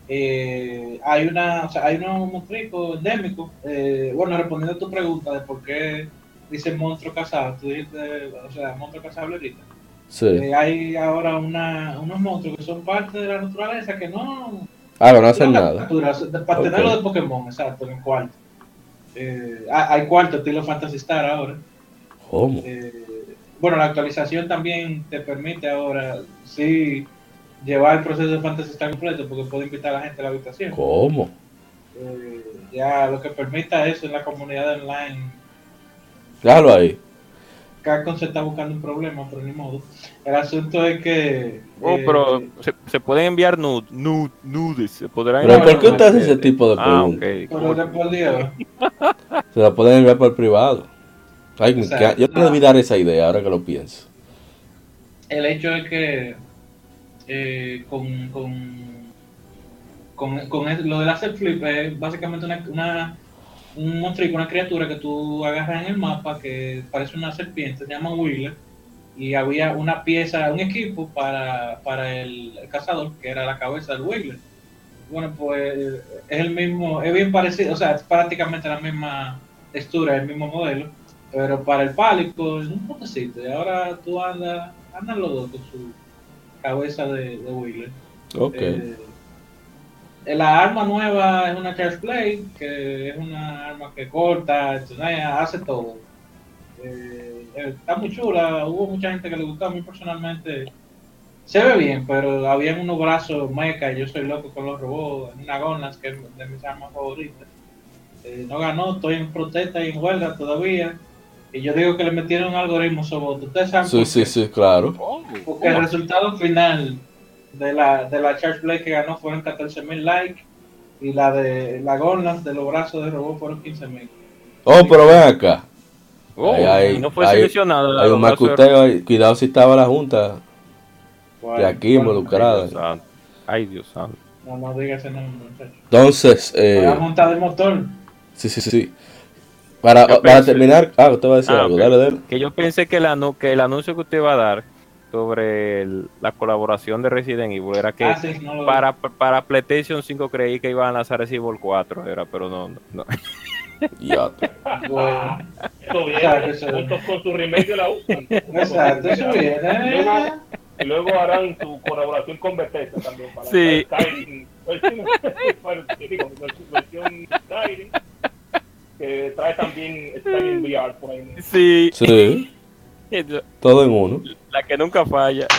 eh, hay una, o sea, hay unos monstruos endémicos, eh, bueno, respondiendo a tu pregunta de por qué dice monstruo casado, tú dijiste, o sea, monstruo casado ahorita. Sí. Eh, hay ahora una, unos monstruos que son parte de la naturaleza que no, Ah, no hacen nada. capturas, para Ok. tenerlo de Pokémon, exacto, en el cuarto. Eh, hay cuarto estilo Fantasy Star ahora. ¿Cómo? Eh, bueno, la actualización también te permite ahora sí llevar el proceso de Fantasy Star completo porque puede invitar a la gente a la habitación. ¿Cómo? Ya lo que permita eso en la comunidad online. Déjalo ahí. Capcom se está buscando un problema, pero ni modo. El asunto es que. Oh, eh, pero se, se pueden enviar nud, nud- nudes. Se podrán Pero no, ¿por qué usted hace ese tipo de Ah, ok. preguntas? después Dios. Se la pueden enviar por privado. Ay, O sea. Yo no debí dar esa idea ahora que lo pienso. El hecho es que eh, con, con, con, con el- lo del hacer flip es básicamente una, una, un monstruo, una criatura que tú agarras en el mapa que parece una serpiente, se llama Wheeler, y había una pieza, un equipo para, para el, el cazador, que era la cabeza del Wheeler. Bueno, pues es el mismo, es bien parecido, o sea, es prácticamente la misma textura, el mismo modelo, pero para el pálico es un potecito, y ahora tú andas, andan los dos con su cabeza de, de Wheeler. Ok. Eh, la arma nueva es una Charge Blade, que es una arma que corta, hace todo. Eh, está muy chula, hubo mucha gente que le gustó, a mí personalmente se ve bien, pero había unos brazos mecha, yo soy loco con los robots, en una Gonlance, que es de mis armas favoritas. Eh, no ganó, estoy en protesta y en huelga todavía. Y yo digo que le metieron un algoritmo sobre Ustedes saben Sí, sí, sí, claro. Porque el resultado final de la, de la Charge Blade que ganó fueron 14.000 likes y la de la Gonlance de los brazos de robot fueron 15.000. Oh, pero ven acá. Oh, Ahí hay- no fue hay- seleccionado. la Hay un macuteo ahí. Cuidado si estaba la junta de aquí Bueno, involucrada. Ay, Dios santo. No, no digas ese nombre. Entonces, eh, Voy a montar de motor. sí, sí, sí. Para, para terminar, ah, usted va a decir Ah, algo, dale, dale. Que yo pensé que el, que el anuncio que usted va a dar sobre el- la colaboración de Resident Evil era que Ah, sí, no lo para, para PlayStation 5 creí que iban a lanzar Resident Evil 4, era, pero no, no, no. Bueno, Claro, eso- juntos con su remake de la U. exacto, eso viene. Luego, y luego harán su colaboración con Bethesda también para Sí. Skyrim. Versión, digo, versión Skyrim, que trae también Skyrim VR por ahí. Sí, Sí, todo en uno. La que nunca falla.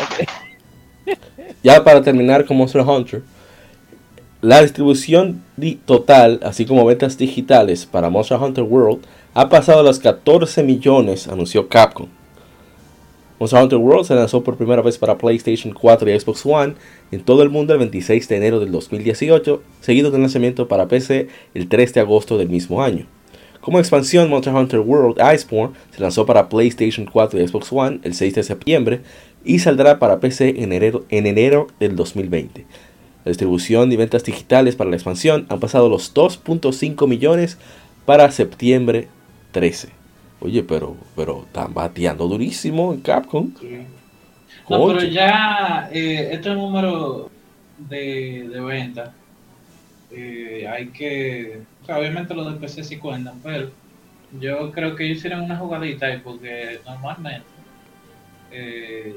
Ya para terminar con Monster Hunter, la distribución di- total, así como ventas digitales para Monster Hunter World, ha pasado a los 14 millones, anunció Capcom. Monster Hunter World se lanzó por primera vez para PlayStation 4 y Xbox One en todo el mundo el 26 de enero del 2018, seguido del lanzamiento para PC el 3 de agosto del mismo año. Como expansión, Monster Hunter World Iceborne se lanzó para PlayStation 4 y Xbox One el 6 de septiembre y saldrá para PC en enero, en enero del 2020. La distribución y ventas digitales para la expansión han pasado los 2.5 millones para septiembre 13. Oye, pero, pero están bateando durísimo en Capcom. No, pero ya eh, estos números de, de venta, eh, hay que, sea, obviamente los de PC sí cuentan, pero yo creo que ellos hicieron una jugadita ahí porque normalmente eh,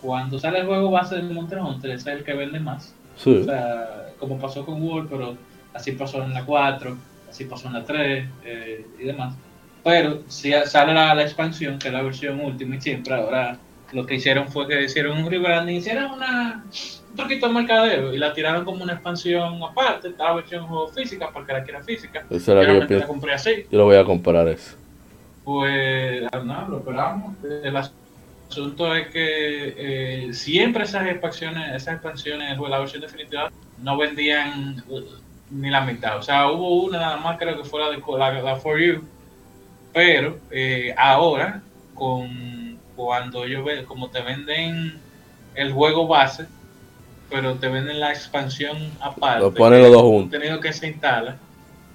cuando sale el juego base del Monster Hunter es el que vende más. Sí. O sea, como pasó con World, pero así pasó en la 4, así pasó en la 3 eh, y demás. Pero si sale la, la expansión, que es la versión última, y siempre ahora lo que hicieron fue que hicieron un rebranding, hicieron una, un truquito de mercadeo y la tiraron como una expansión aparte, estaba versión juego física, para que la quiera física. Esa es Yo que la compré así. Yo lo voy a comprar eso. Pues no, lo esperamos. El asunto es que eh, siempre esas expansiones, esas expansiones, la versión definitiva, no vendían eh, ni la mitad. O sea, hubo una nada más, creo que fue la de la, la For You. Pero eh, ahora, con cuando yo veo, como te venden el juego base, pero te venden la expansión aparte, Lo ponen los dos juntos. contenido que se instala,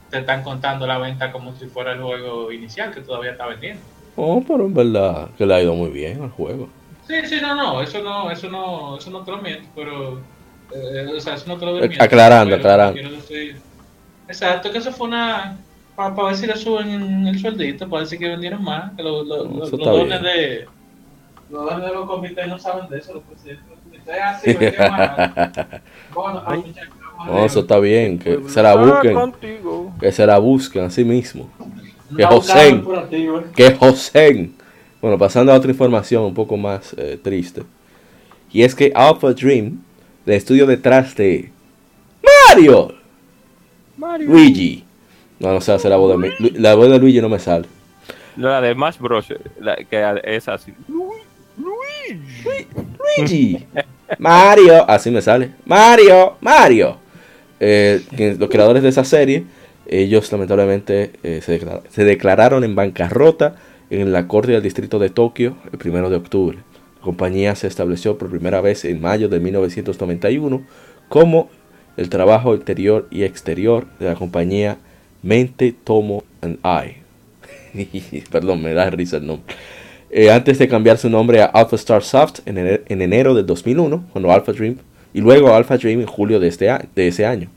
te están contando la venta como si fuera el juego inicial que todavía está vendiendo. Oh, pero en verdad que le ha ido muy bien al juego. Sí, sí, no, no, eso no, eso no, eso no te lo miento, pero, eh, o sea, eso no te lo Aclarando, pero aclarando. decir- exacto, que eso fue una, para ver si le suben el sueldito, parece que vendieron más. Que lo- lo- No, lo- eso los dones de los dones de los comités no saben de eso, los presidentes vamos a No, eso está bien, que Pues, se la busquen, contigo. que se la busquen a sí mismo. que José. que José. Bueno, pasando a otra información un poco más eh, triste. Y es que Alpha Dream, el estudio detrás de Mario, Luigi. No, no sé hacer la voz de Lu- La voz de Luigi no me sale. La de Smash Bros. la- que es así. Luigi. Mario. Así me sale. Mario. Mario. Eh, los creadores de esa serie, ellos lamentablemente eh, se, se declararon en bancarrota en la corte del distrito de Tokio el primero de octubre. La compañía se estableció por primera vez en mayo de 1991 como el trabajo interior y exterior de la compañía Mente, Tomo and I. Perdón, me da risa el nombre. Eh, antes de cambiar su nombre a Alpha Star Soft en enero, en enero del 2001, cuando Alpha Dream, y luego Alpha Dream en julio de, este de ese año,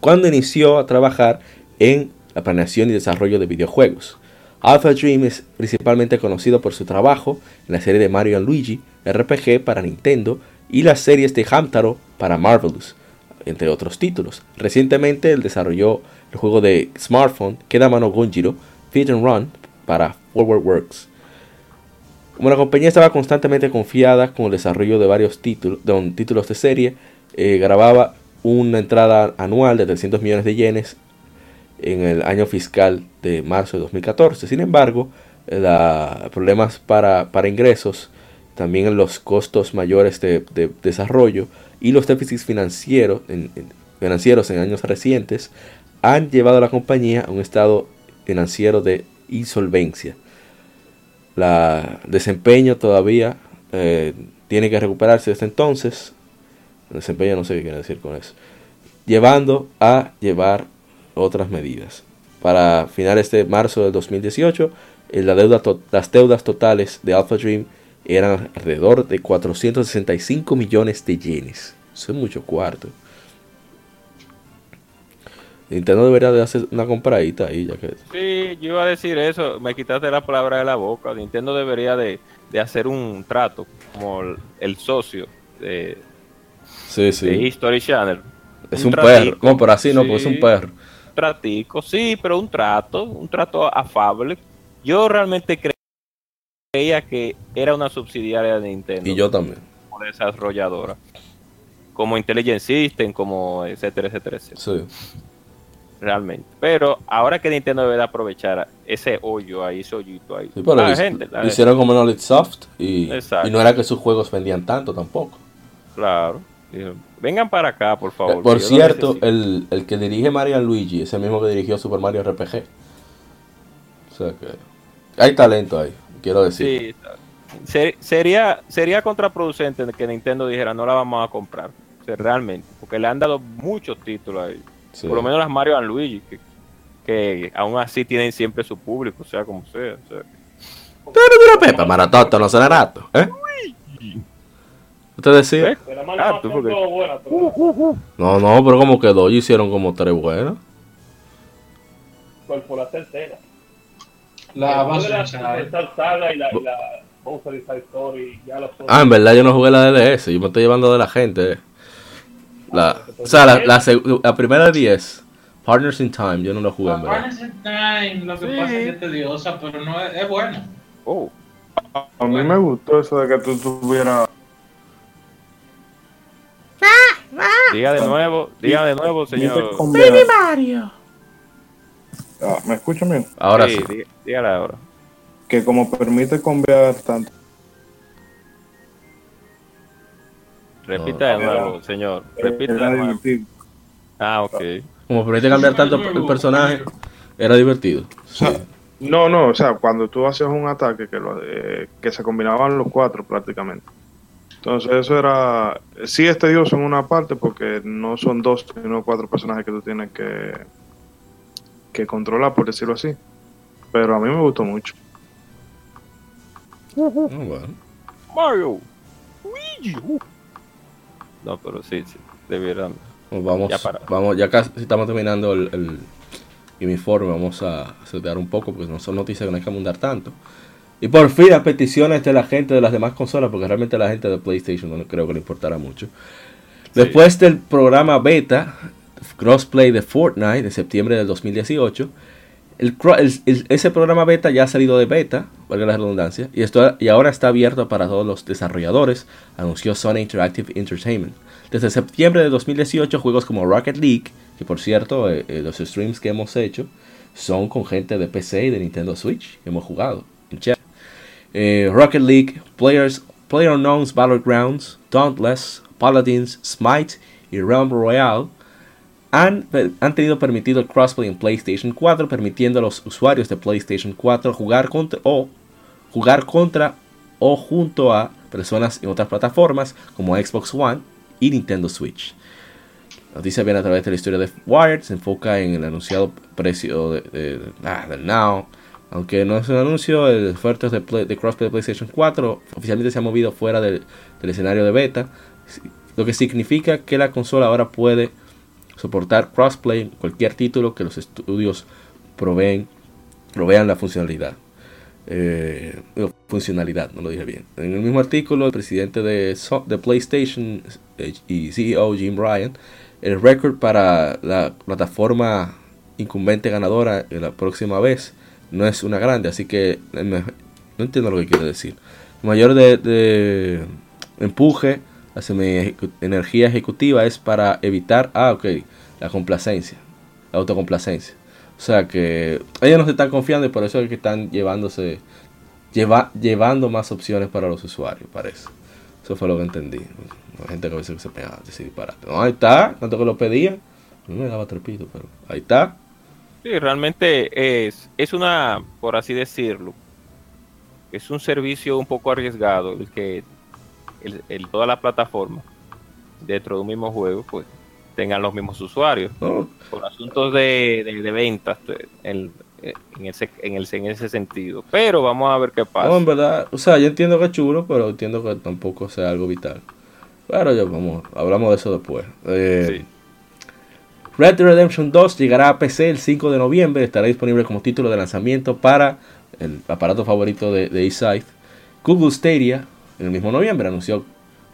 cuando inició a trabajar en la planeación y desarrollo de videojuegos. Alpha Dream es principalmente conocido por su trabajo en la serie de Mario Luigi RPG para Nintendo y las series de Hamtaro para Marvelous, entre otros títulos. Recientemente él desarrolló el juego de smartphone Kedamano Gonjiro Fit and Run para Forward Works. Como la compañía estaba constantemente confiada con el desarrollo de varios títulos de, títulos de serie, eh, grababa una entrada anual de 300 millones de yenes en el año fiscal de marzo de 2014. Sin embargo, la- problemas para, ingresos, también los costos mayores de, de desarrollo y los déficits financieros en años recientes han llevado a la compañía a un estado financiero de insolvencia. La desempeño todavía eh, tiene que recuperarse desde entonces. Desempeño no sé qué quiere decir con eso. Llevando a llevar otras medidas. Para finales de marzo del 2018, eh, la deuda las deudas totales de Alpha Dream eran alrededor de 465 millones de yenes. Eso es mucho cuarto. Nintendo debería de hacer una compradita ahí, ya que... Sí, yo iba a decir eso, me quitaste la palabra de la boca. Nintendo debería de, de hacer un trato como el, el socio de, Sí, de sí. History Channel. Es un un perro. No, pero así no, pues es un perro. Tratico, sí, pero un trato, un trato afable. Yo realmente cre- creía que era una subsidiaria de Nintendo. Y yo también. como desarrolladora. Como Intelligent System, como etcétera, etcétera, etcétera. Sí. Realmente. Pero ahora que Nintendo debe de aprovechar ese hoyo ahí, ese hoyito ahí. Sí, pero la lo, gente, la lo gente, hicieron como Knowledge Soft y, no era que sus juegos vendían tanto tampoco. Claro. Vengan para acá, por favor. Eh, Por cierto, necesito". el, el que dirige Mario Luigi es el mismo que dirigió Super Mario RPG. O sea que hay talento ahí, quiero decir. Sí, ser- sería, sería contraproducente que Nintendo dijera no la vamos a comprar. O sea, realmente. Porque le han dado muchos títulos ahí. Sí. Por lo menos las Mario and Luigi, que, que aún así tienen siempre su público, sea como sea. o sea. Pero mira, Pepa, maratota, no será rato. ¿eh? ¿Usted decía? ¿Eh? Ah, tú porque- todas buenas, pero No, no, pero como quedó, ellos hicieron como tres buenas. ¿cuál fue la tercera? La base la Saga y la, y la Story, ya Ah, en verdad yo no jugué la DDS, yo me estoy llevando de la gente. eh. La, o sea, la, la, la primera de 10, Partners in Time, yo no lo jugué en verdad. Partners in Time, lo que Sí. pasa es que es tediosa, pero no es, es buena. Oh, A mí me gustó eso de que tú tuvieras. diga de nuevo, diga de nuevo, señor. Mario. Ah, ¿Me escuchan bien? Ahora Sí, sí. dígale ahora. Que como permite cambiar tanto. Repita de nuevo, señor. Repita era de nuevo. divertido. Ah, ok. Como permite cambiar tanto el personaje, era divertido. Sí. No, no, o sea, cuando tú hacías un ataque que, lo, eh, que se combinaban los cuatro prácticamente. Entonces eso era, sí es tedioso en una parte porque no son dos, sino cuatro personajes que tú tienes que, que controlar, por decirlo así. Pero a mí me gustó mucho. Ah, bueno. Mario. Luigi. No, pero sí, sí. Debieran. Pues vamos, Ya para. vamos, ya casi estamos terminando el, informe vamos a saltear un poco porque no son noticias que no hay que abundar tanto. Y por fin las peticiones de la gente de las demás consolas, porque realmente la gente de PlayStation no creo que le importará mucho. Después del programa beta, crossplay de Fortnite de septiembre del 2018, el, ese programa beta ya ha salido de beta, valga la redundancia, y, esto, y ahora está abierto para todos los desarrolladores, anunció Sony Interactive Entertainment. Desde septiembre de 2018, juegos como Rocket League, que por cierto, eh, eh, los streams que hemos hecho son con gente de PC y de Nintendo Switch que hemos jugado en. Eh, Rocket League, Players, PlayerUnknown's Battlegrounds, Dauntless, Paladins, Smite y Realm Royale han, han, tenido permitido el crossplay en PlayStation 4, permitiendo a los usuarios de PlayStation 4 jugar contra o jugar contra o junto a personas en otras plataformas como Xbox One y Nintendo Switch. Noticia viene a través de la historia de Wired, se enfoca en el anunciado precio de, ah, Now. Aunque no es un anuncio, el ofertas de, crossplay de PlayStation 4 oficialmente se ha movido fuera del escenario de beta, lo que significa que la consola ahora puede soportar crossplay en cualquier título que los estudios proveen, provean la funcionalidad. Eh, funcionalidad, no lo dije bien. En el mismo artículo, el presidente de, de PlayStation eh, y CEO Jim Ryan, el récord para la plataforma incumbente ganadora la próxima vez no es una grande, así que no entiendo lo que quiere decir. mayor de empuje la energía ejecutiva es para evitar, ah, ok, la complacencia, la autocomplacencia. O sea que ellos no se están confiando y por eso es que están llevándose, lleva, llevando más opciones para los usuarios, parece. Eso fue lo que entendí. La gente que a veces se pega a decir disparate. No, ahí está, tanto que lo pedía. No me daba trepito, pero ahí está. Sí, realmente es, es una, por así decirlo, es un servicio un poco arriesgado que el, toda la plataforma dentro de un mismo juego, pues tengan los mismos usuarios. Por asuntos de, de, ventas en, en, ese, en, el, en ese sentido. Pero vamos a ver qué pasa. No, en verdad, o sea, yo entiendo que es chulo, pero entiendo que tampoco sea algo vital. Pero ya vamos, hablamos de eso después. Eh, Red Dead Redemption 2 llegará a PC el 5 de noviembre. Estará disponible como título de lanzamiento para el aparato favorito de, de Google Stadia en el mismo noviembre anunció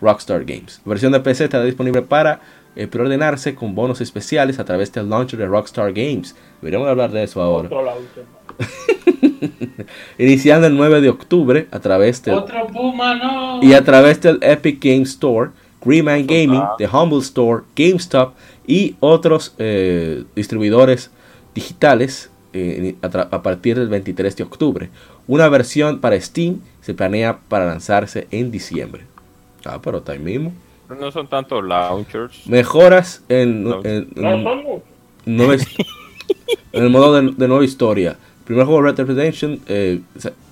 Rockstar Games. La versión de PC estará disponible para eh, preordenarse con bonos especiales a través del launcher de Rockstar Games. Deberíamos hablar de eso ahora. Iniciando el 9 de octubre a través del Otro Puma, no. y a través del Epic Games Store, Greenman Gaming, The Humble Store, GameStop y otros eh, distribuidores digitales eh, a, partir del 23 de octubre. Una versión para Steam se planea para lanzarse en diciembre. Ah, pero está ahí mismo. No son tantos launchers. Mejoras en, en, el modo de, nueva historia. primer juego Red Dead Redemption eh,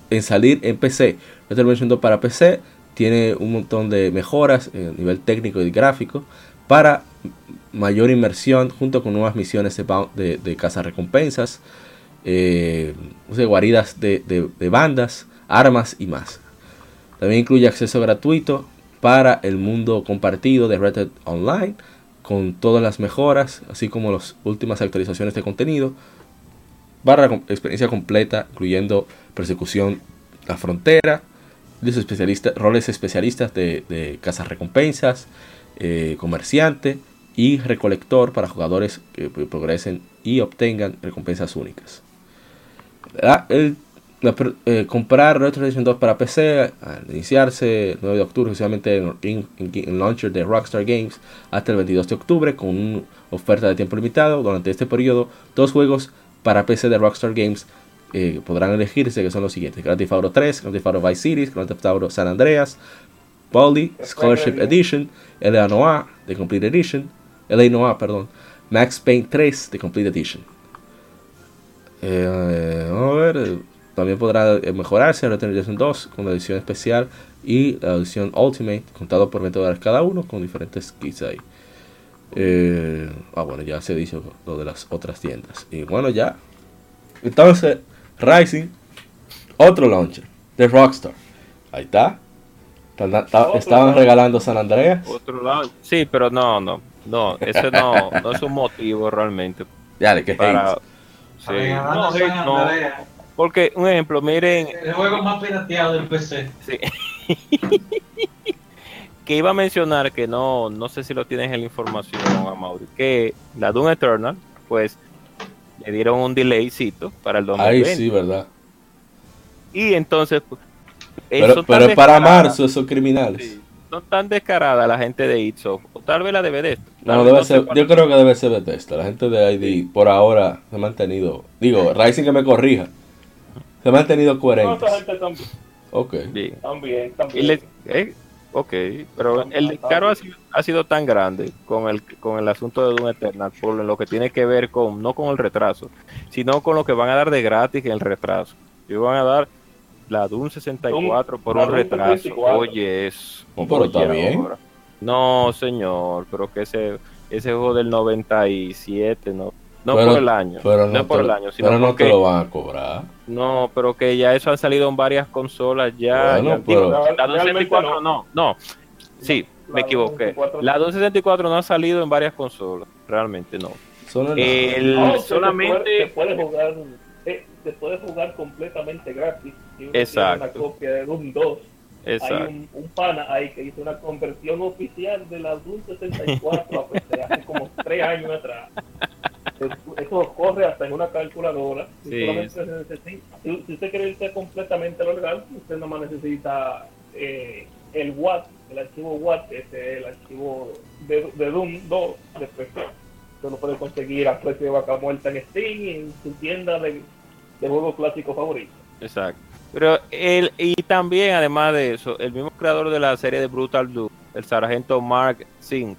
en salir en PC. Red Dead Redemption 2 para PC tiene un montón de mejoras a nivel técnico y gráfico para mayor inmersión junto con nuevas misiones de, de, de recompensas eh, guaridas de, bandas, armas y más. También incluye acceso gratuito para el mundo compartido de Red Dead Online con todas las mejoras, así como las últimas actualizaciones de contenido, barra experiencia completa, incluyendo persecución la frontera, roles especialistas de, de recompensas, eh, comerciante y recolector para jugadores que progresen y obtengan recompensas únicas. El, eh, comprar Red Dead 2 para PC al iniciarse el 9 de octubre, especialmente en, el launcher de Rockstar Games, hasta el 22 de octubre, con una oferta de tiempo limitado. Durante este periodo, dos juegos para PC de Rockstar Games eh, podrán elegirse, que son los siguientes: Grand Theft Auto 3, Grand Theft Auto Vice City, Grand Theft Auto San Andreas, Baldi, Scholarship Edition, LA Noir, The Complete Edition, LA Noir, perdón, Max Payne 3, The Complete Edition. Eh, vamos a ver. Eh, también podrá eh, mejorarse Red Dead 2 con la edición especial y la edición Ultimate, contado por 20 dólares cada uno, con diferentes kits ahí. ah, bueno, ya se dice lo de las otras tiendas. Y bueno, ya. Entonces, Rising, otro launcher de Rockstar. Ahí está. Estaban regalando San Andreas. Otro launcher. Sí, pero no, no. No, ese no, no es un motivo realmente. Ya, de que para, Sí. No, no. Porque, un ejemplo, miren, El juego más pirateado del PC. Sí. que iba a mencionar que no, no sé si lo tienes en la información, a Mauri, que la Doom Eternal, pues le dieron un delaycito para el 2020. Ahí sí, ¿verdad? Y entonces, pues, Pero, pero es para marzo esos criminales. sí, son tan descaradas la gente de Itsoft, o tal vez la de Bethesda. No, debe sé ser, yo creo que debe ser Bethesda. La gente de ID por ahora se ha mantenido. Digo, Rising que me corrija. Se ha mantenido No, también, Ok. Bien. también, Y también. le- eh, ok, pero el descaro ha sido, ha sido tan grande con el, con el asunto de Doom Eternal, por lo que tiene que ver con, no con el retraso, sino con lo que van a dar de gratis en el retraso. Y van a dar la Doom 64 por un retraso. 64. Oye, eso. No, pero está bien. No, señor, pero que ese, ese juego del 97, no, no Pero- por el año, Pero no, no, es por te, el año, sino pero no porque, te lo van a cobrar. no, pero que ya eso han salido en varias consolas ya. Bueno, ya, digo, pero- la Realmente 264 no, no. Sí, La me equivoqué. 264 La 264 no ha salido en varias consolas, realmente no. Es nada. El, No, solamente Se puede, se puede jugar, eh, se puede jugar completamente gratis. Si uno tiene Exacto. una copia de Doom 2. Hay exacto. un, un pana ahí que hizo una conversión oficial de la Doom 64 a PC hace como tres años atrás. Eso corre hasta en una calculadora. Sí. si, si usted quiere irse completamente legal, usted nomás necesita eh, el WAT, el archivo WAT, que es el archivo de, de Doom 2 de PC. Usted lo puede conseguir a precio de vaca muerta en Steam y en su tienda de, de juegos clásicos favoritos. Exacto. Pero el, y también, además de eso, el mismo creador de la serie de Brutal Doom, el sargento Mark Singh,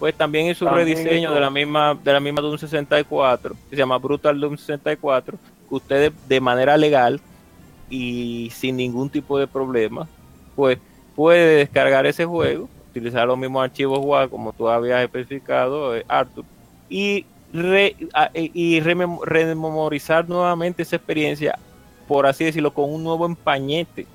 pues también hizo un rediseño hizo- de la misma de la misma Doom 64, que se llama Brutal Doom 64, que ustedes de manera legal y sin ningún tipo de problema, pues puede descargar ese juego, utilizar los mismos archivos WAV como tú habías especificado, eh, Arthur, y re- y remem- rememorizar nuevamente esa experiencia por así decirlo, con un nuevo empañete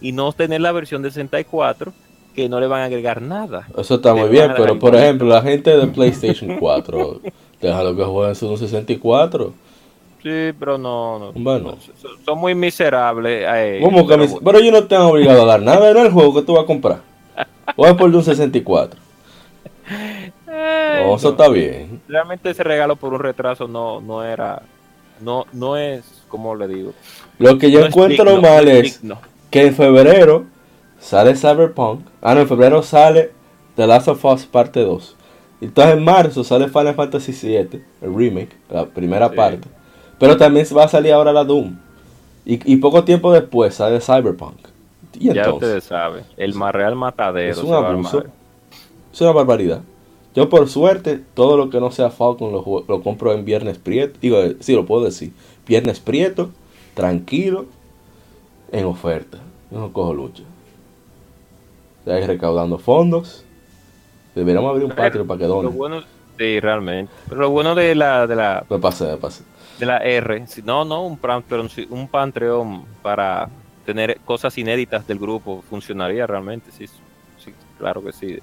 y no tener la versión de 64 que no le van a agregar nada. Eso está muy bien, pero por ejemplo, la gente de PlayStation 4, déjalo que jueguen su 64. Sí, pero no, no. Bueno. Son, son muy miserables. eh, ¿Cómo que pero yo no te han obligado a dar nada, no el juego que tú vas a comprar. O es por un 64. Ay, No, eso está bien. Realmente ese regalo por un retraso no, no era, no, no es, como le digo. Lo que yo no encuentro digno, mal no es que en febrero sale Cyberpunk. Ah, no, en febrero sale The Last of Us parte 2. Entonces en marzo sale Final Fantasy VII, el remake, la primera Sí. parte. Pero también va a salir ahora la Doom. Y, y poco tiempo después sale Cyberpunk. Y Ya ustedes saben, el más real matadero. es un abuso. Es una barbaridad. Yo por suerte, todo lo que no sea Falcon lo, lo compro en Viernes Prieto. Digo, eh, sí, lo puedo decir. Viernes Prieto, tranquilo, en oferta. Yo no cojo lucha. Recaudando fondos. Deberíamos abrir un patio para que Lo donen. bueno, sí, realmente. Pero lo bueno de la, de la, Me pasé. de la R, si- no, no un Patreon, sí, un Patreon para tener cosas inéditas del grupo funcionaría realmente, sí, sí, claro que sí,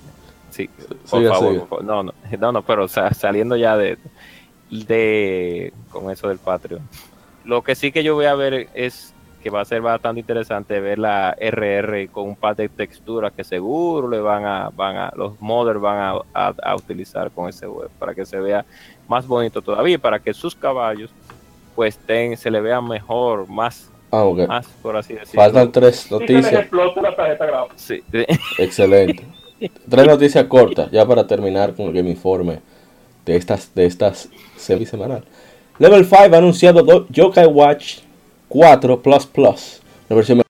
sí, por favor, siga. por favor. no, no, no, no, pero o sea, saliendo ya de, de, con eso del Patreon, lo que sí que yo voy a ver es que va a ser bastante interesante ver la RR con un par de texturas que seguro le van a, van a, los modders van a, a- a utilizar con ese web para que se vea más bonito todavía, para que sus caballos pues ten, se le vean mejor, más, Ah, más por así decirlo. Faltan tres noticias. Sí, Excelente. Tres noticias cortas, ya para terminar con el informe de estas, de estas semisemanal. Level 5 ha anunciado do- Yokai Watch 4 Plus Plus, una versión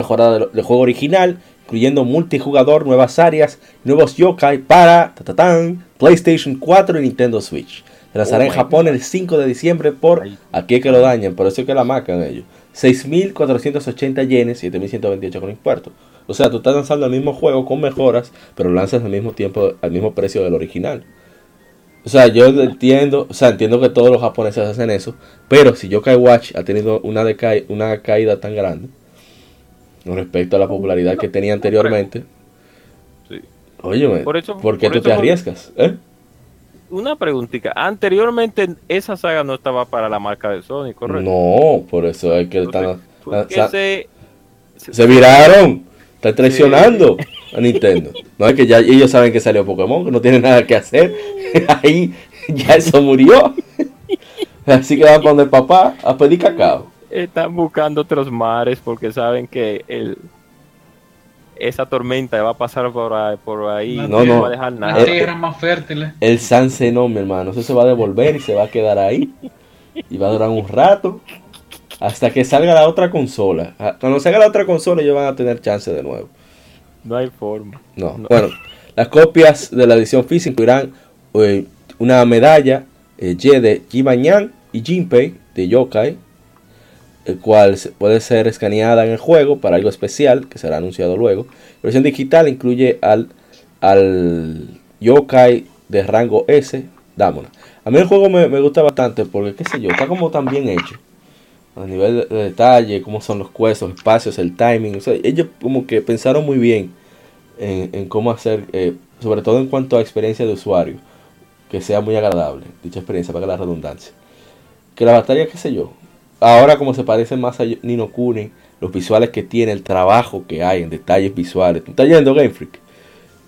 mejorada del, del juego original, incluyendo multijugador, nuevas áreas, nuevos yokai para ta, ta, tan, PlayStation 4 y Nintendo Switch. Se lanzará Oh en my Japón el 5 de diciembre por aquí que lo dañan, por eso es que la marcan ellos. 6.480 yenes, 7.128 con impuestos. O sea, tú estás lanzando el mismo juego con mejoras, pero lanzas al mismo tiempo, al mismo precio del original. O sea, yo entiendo, o sea, entiendo que todos los japoneses hacen eso, pero si Yokai Watch ha tenido una, deca- una caída tan grande con respecto a la popularidad que tenía anteriormente, Sí. óyeme, Por eso- ¿por qué por tú eso te arriesgas? ¿Eh? una preguntita. Anteriormente esa saga no estaba para la marca de Sony, ¿correcto? No, por eso es que Entonces, están. ¿por qué sa- se, se viraron. Están traicionando a Nintendo. No es que ya ellos saben que salió Pokémon, que no tienen nada que hacer. Ahí ya eso murió. Así que van a poner papá a pedir cacao. están buscando otros mares porque saben que el esa tormenta va a pasar por ahí, por ahí No, y no. no va a dejar Las nada. Eh, tierras más fértiles. El Sanse no, mi hermano. Eso se va a devolver y se va a quedar ahí. Y va a durar un rato. Hasta que salga la otra consola. Cuando salga la otra consola, ellos van a tener chance de nuevo. No hay forma. No. No. Bueno, las copias de la edición física incluirán eh, una medalla eh, Y de Jibanyan y Jinpei de Yokai, el cual puede ser escaneada en el juego para algo especial que será anunciado luego. La versión digital incluye al, al Yokai de rango S, Damona. A mí el juego me, me gusta bastante porque, qué sé yo, está como tan bien hecho. A nivel de, de detalle, cómo son los cuestos, espacios, el timing. o sea, ellos como que pensaron muy bien en, en cómo hacer, eh, sobre todo en cuanto a experiencia de usuario, que sea muy agradable, dicha experiencia, para la redundancia. Que la batalla, qué sé yo, ahora como se parece más a Nino Kuni, los visuales que tiene, el trabajo que hay en detalles visuales. ¿Tú estás yendo Game Freak?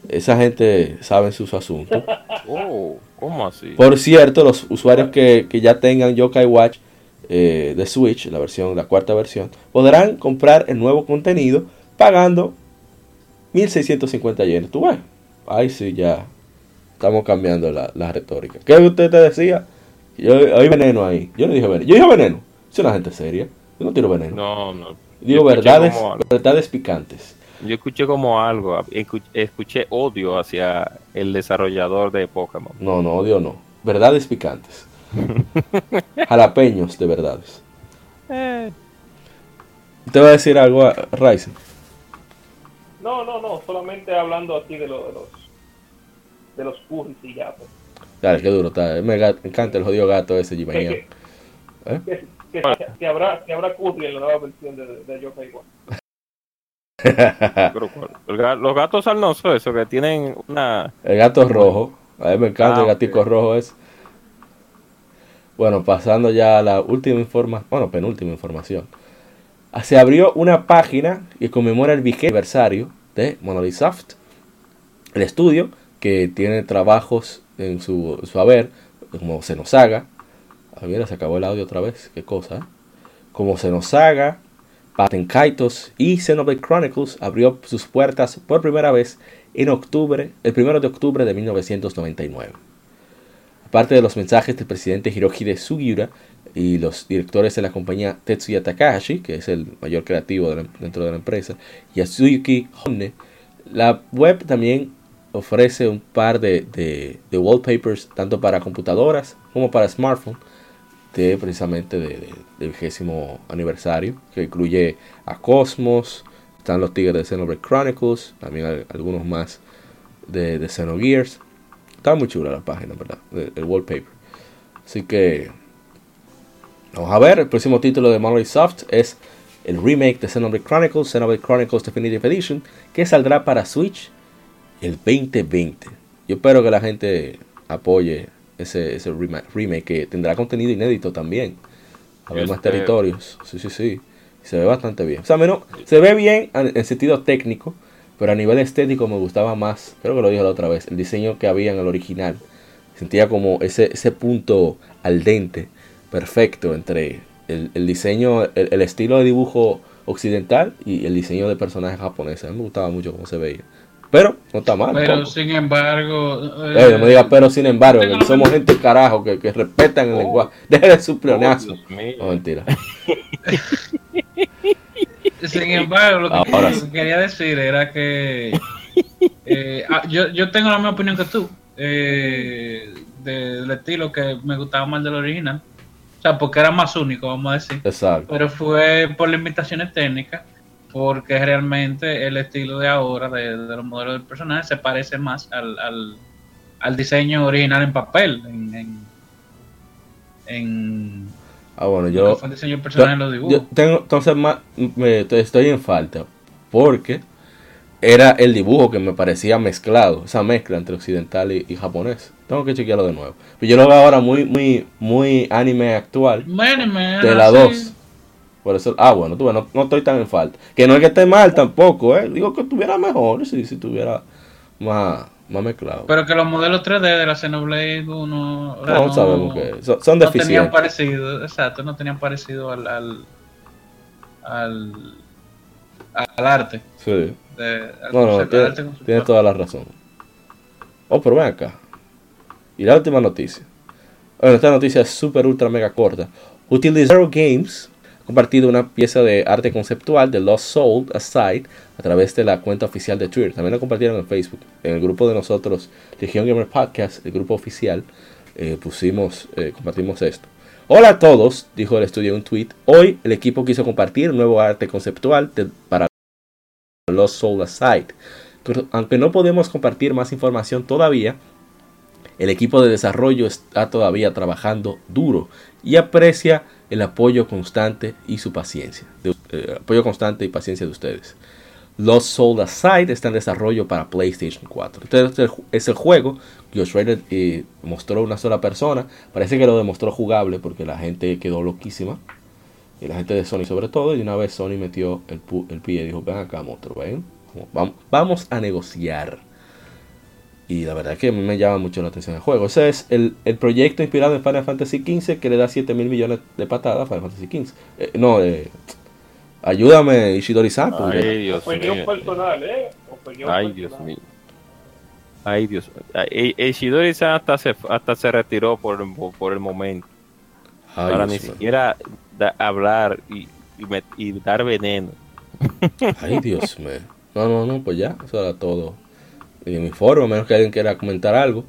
Esa gente sabe sus asuntos. Oh, ¿cómo así? Por cierto, los usuarios que, que ya tengan Yokai Watch eh, de Switch, la versión, la cuarta versión, podrán comprar el nuevo contenido pagando 1650 yenes. ¿Tú ves? Ahí sí ya estamos cambiando la, la retórica. ¿Qué usted te decía? Yo, hay veneno ahí. Yo no dije veneno. Yo dije veneno. Soy una gente seria. Yo no tiro veneno. No, no. Digo verdades, verdades picantes. Yo escuché como algo, escu- escuché odio hacia el desarrollador de Pokémon. No, no, odio no. Verdades picantes. Jalapeños de verdades. ¿Te va a decir algo, a Ryzen? No, no, no, solamente hablando aquí de, lo- de los de los curris y ya. pues. Dale, qué duro está. Me ga- me encanta el jodido gato ese que, ¿Eh? que, que- que habrá, que habrá curry en la nueva versión de, de. El ga- los gatos salnosos, esos que tienen una... El gato rojo. A mí me encanta Ah, el gatico ok. rojo ese. Bueno, pasando ya a la última información, bueno, penúltima información. Se abrió una página que conmemora el vigésimo aniversario de Monolith Soft. El estudio que tiene trabajos en su, su haber, como Xenosaga. Ah, mira, se acabó el audio otra vez, qué cosa. Como Xenosaga, Patent Kaitos y Xenoblade Chronicles abrió sus puertas por primera vez en octubre, el 1 de octubre de 1999. Aparte de los mensajes del presidente Hirohide Sugiura y los directores de la compañía Tetsuya Takahashi, que es el mayor creativo la- dentro de la empresa, y Yasuyuki Honne, la web también ofrece un par de, wallpapers tanto para computadoras como para smartphone de precisamente de, de- del vigésimo aniversario, que incluye a Cosmos, están los Tigres de Xenoblade Chronicles, también algunos más de, de Xenogears. Está muy chula la página, ¿verdad? El, el wallpaper. Así que vamos a ver, el próximo título de Monolith Soft es el remake de Xenoblade Chronicles, Xenoblade Chronicles Definitive Edition, que saldrá para Switch el 2020. Yo espero que la gente apoye ese, ese rema- remake que tendrá contenido inédito también. Yo más territorios. Sí, sí, sí. Se ve bastante bien. O sea, menos, se ve bien en en sentido técnico, pero a nivel estético me gustaba más, creo que lo dije la otra vez, el diseño que había en el original. Sentía como ese, ese punto al dente perfecto entre el, el diseño, el, el estilo de dibujo occidental y el diseño de personajes japoneses. A mí me gustaba mucho cómo se veía. Pero no está mal. Pero tampoco. sin embargo. Ey, no me digas pero sin embargo, que somos gente carajo que, que respetan el Oh. lenguaje. Deje de su Oh, pleonazo. Mío. No, mentira. Sin embargo, lo que, Ahora quería decir era que eh, ah, yo, yo tengo la misma opinión que tú eh, del estilo que me gustaba más del original. O sea, porque era más único, vamos a decir. Exacto. Pero fue por limitaciones técnicas, porque realmente el estilo de ahora de, de los modelos del personaje se parece más al, al, al diseño original en papel, en, en, en Ah, bueno, yo, fue el personaje en los yo dibujos. tengo, entonces más, me, estoy en falta. Porque era el dibujo que me parecía mezclado, esa mezcla entre occidental y, y japonés. Tengo que chequearlo de nuevo. Pero yo lo veo ahora muy, muy, muy anime actual. Man, De la así. 2. Por eso, ah, bueno, tú no, no estoy tan en falta. Que no es que esté mal tampoco, ¿eh? Digo que estuviera mejor, si, si estuviera más, más mezclado. Pero que los modelos 3D de la Xenoblade 1 o sea, no, sabemos que son, son no tenían parecido, exacto, no tenían parecido al al, al, al arte. Sí. De, al No, no, tiene, arte tiene toda la razón. Oh, pero ven acá. Y la última noticia. Bueno, esta noticia es súper ultra mega corta. Utilizaro Games ha compartido una pieza de arte conceptual de Lost Soul Aside a través de la cuenta oficial de Twitter. También lo compartieron en Facebook. En el grupo de nosotros, Legion Gamer Podcast, el grupo oficial, eh, pusimos, eh, compartimos esto. Hola a todos, dijo el estudio en un tweet. Hoy el equipo quiso compartir nuevo arte conceptual para Lost Soul Aside. Aunque no podemos compartir más información todavía, el equipo de desarrollo está todavía trabajando duro y aprecia el apoyo constante y su paciencia. de- eh, apoyo constante y paciencia de ustedes. Lost Soul Aside está en desarrollo para PlayStation 4. Este es el, juego Josh Rader eh, mostró una sola persona. Parece que lo demostró jugable porque la gente quedó loquísima. Y la gente de Sony sobre todo. Y una vez Sony metió el, pie y dijo, ven acá, monstruo, ven. Vamos, vamos a negociar. Y la verdad que me llama mucho la atención el juego. Ese es el, el proyecto inspirado en Final Fantasy XV que le da 7 mil millones de patadas a Final Fantasy XV. Eh, no, eh, ayúdame Ishidori-san. porque- Ay, Dios Opinión mío. personal, ¿eh? Opinión Ay, Dios mío. Ay, Dios mío. Eh, eh, Ishidori-san hasta se, hasta se retiró por, el- por el momento. Ay, para Dios ni siquiera da- hablar y, y, met- y dar veneno. Ay, Dios mío. No, no, no, pues ya, eso era todo. Y en mi foro, a menos que alguien quiera comentar algo.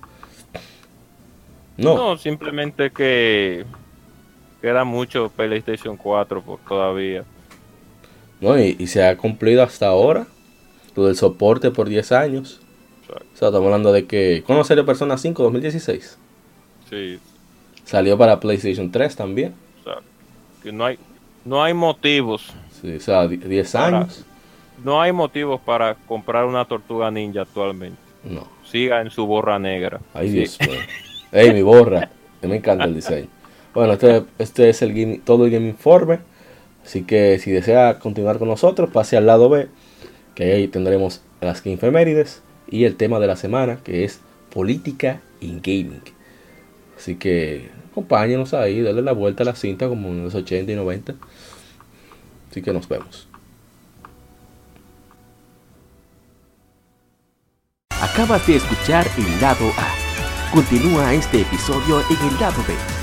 No, No, simplemente que queda mucho PlayStation 4 por todavía. No, y, y se ha cumplido hasta ahora lo del soporte por 10 años. Exacto. O sea, estamos hablando de que. ¿Cuándo salió Persona 5? 2016. Sí, Salió para PlayStation 3 también. o sea, que no hay no hay motivos, Sí, o sea, di- 10 Ahora- años. no hay motivos para comprar una Tortuga Ninja actualmente. No. Siga en su borra negra. Ay, Sí. Dios mío. Ey, mi borra. Me encanta el diseño. Bueno, este, este es el game- todo el Game Informe. Así que si desea continuar con nosotros, pase al lado B. Que ahí tendremos las Game Efemérides y el tema de la semana, que es política in gaming. Así que acompáñenos ahí, denle la vuelta a la cinta como en los 80 y 90. Así que nos vemos. Acabas de escuchar el lado A. Continúa este episodio en el lado B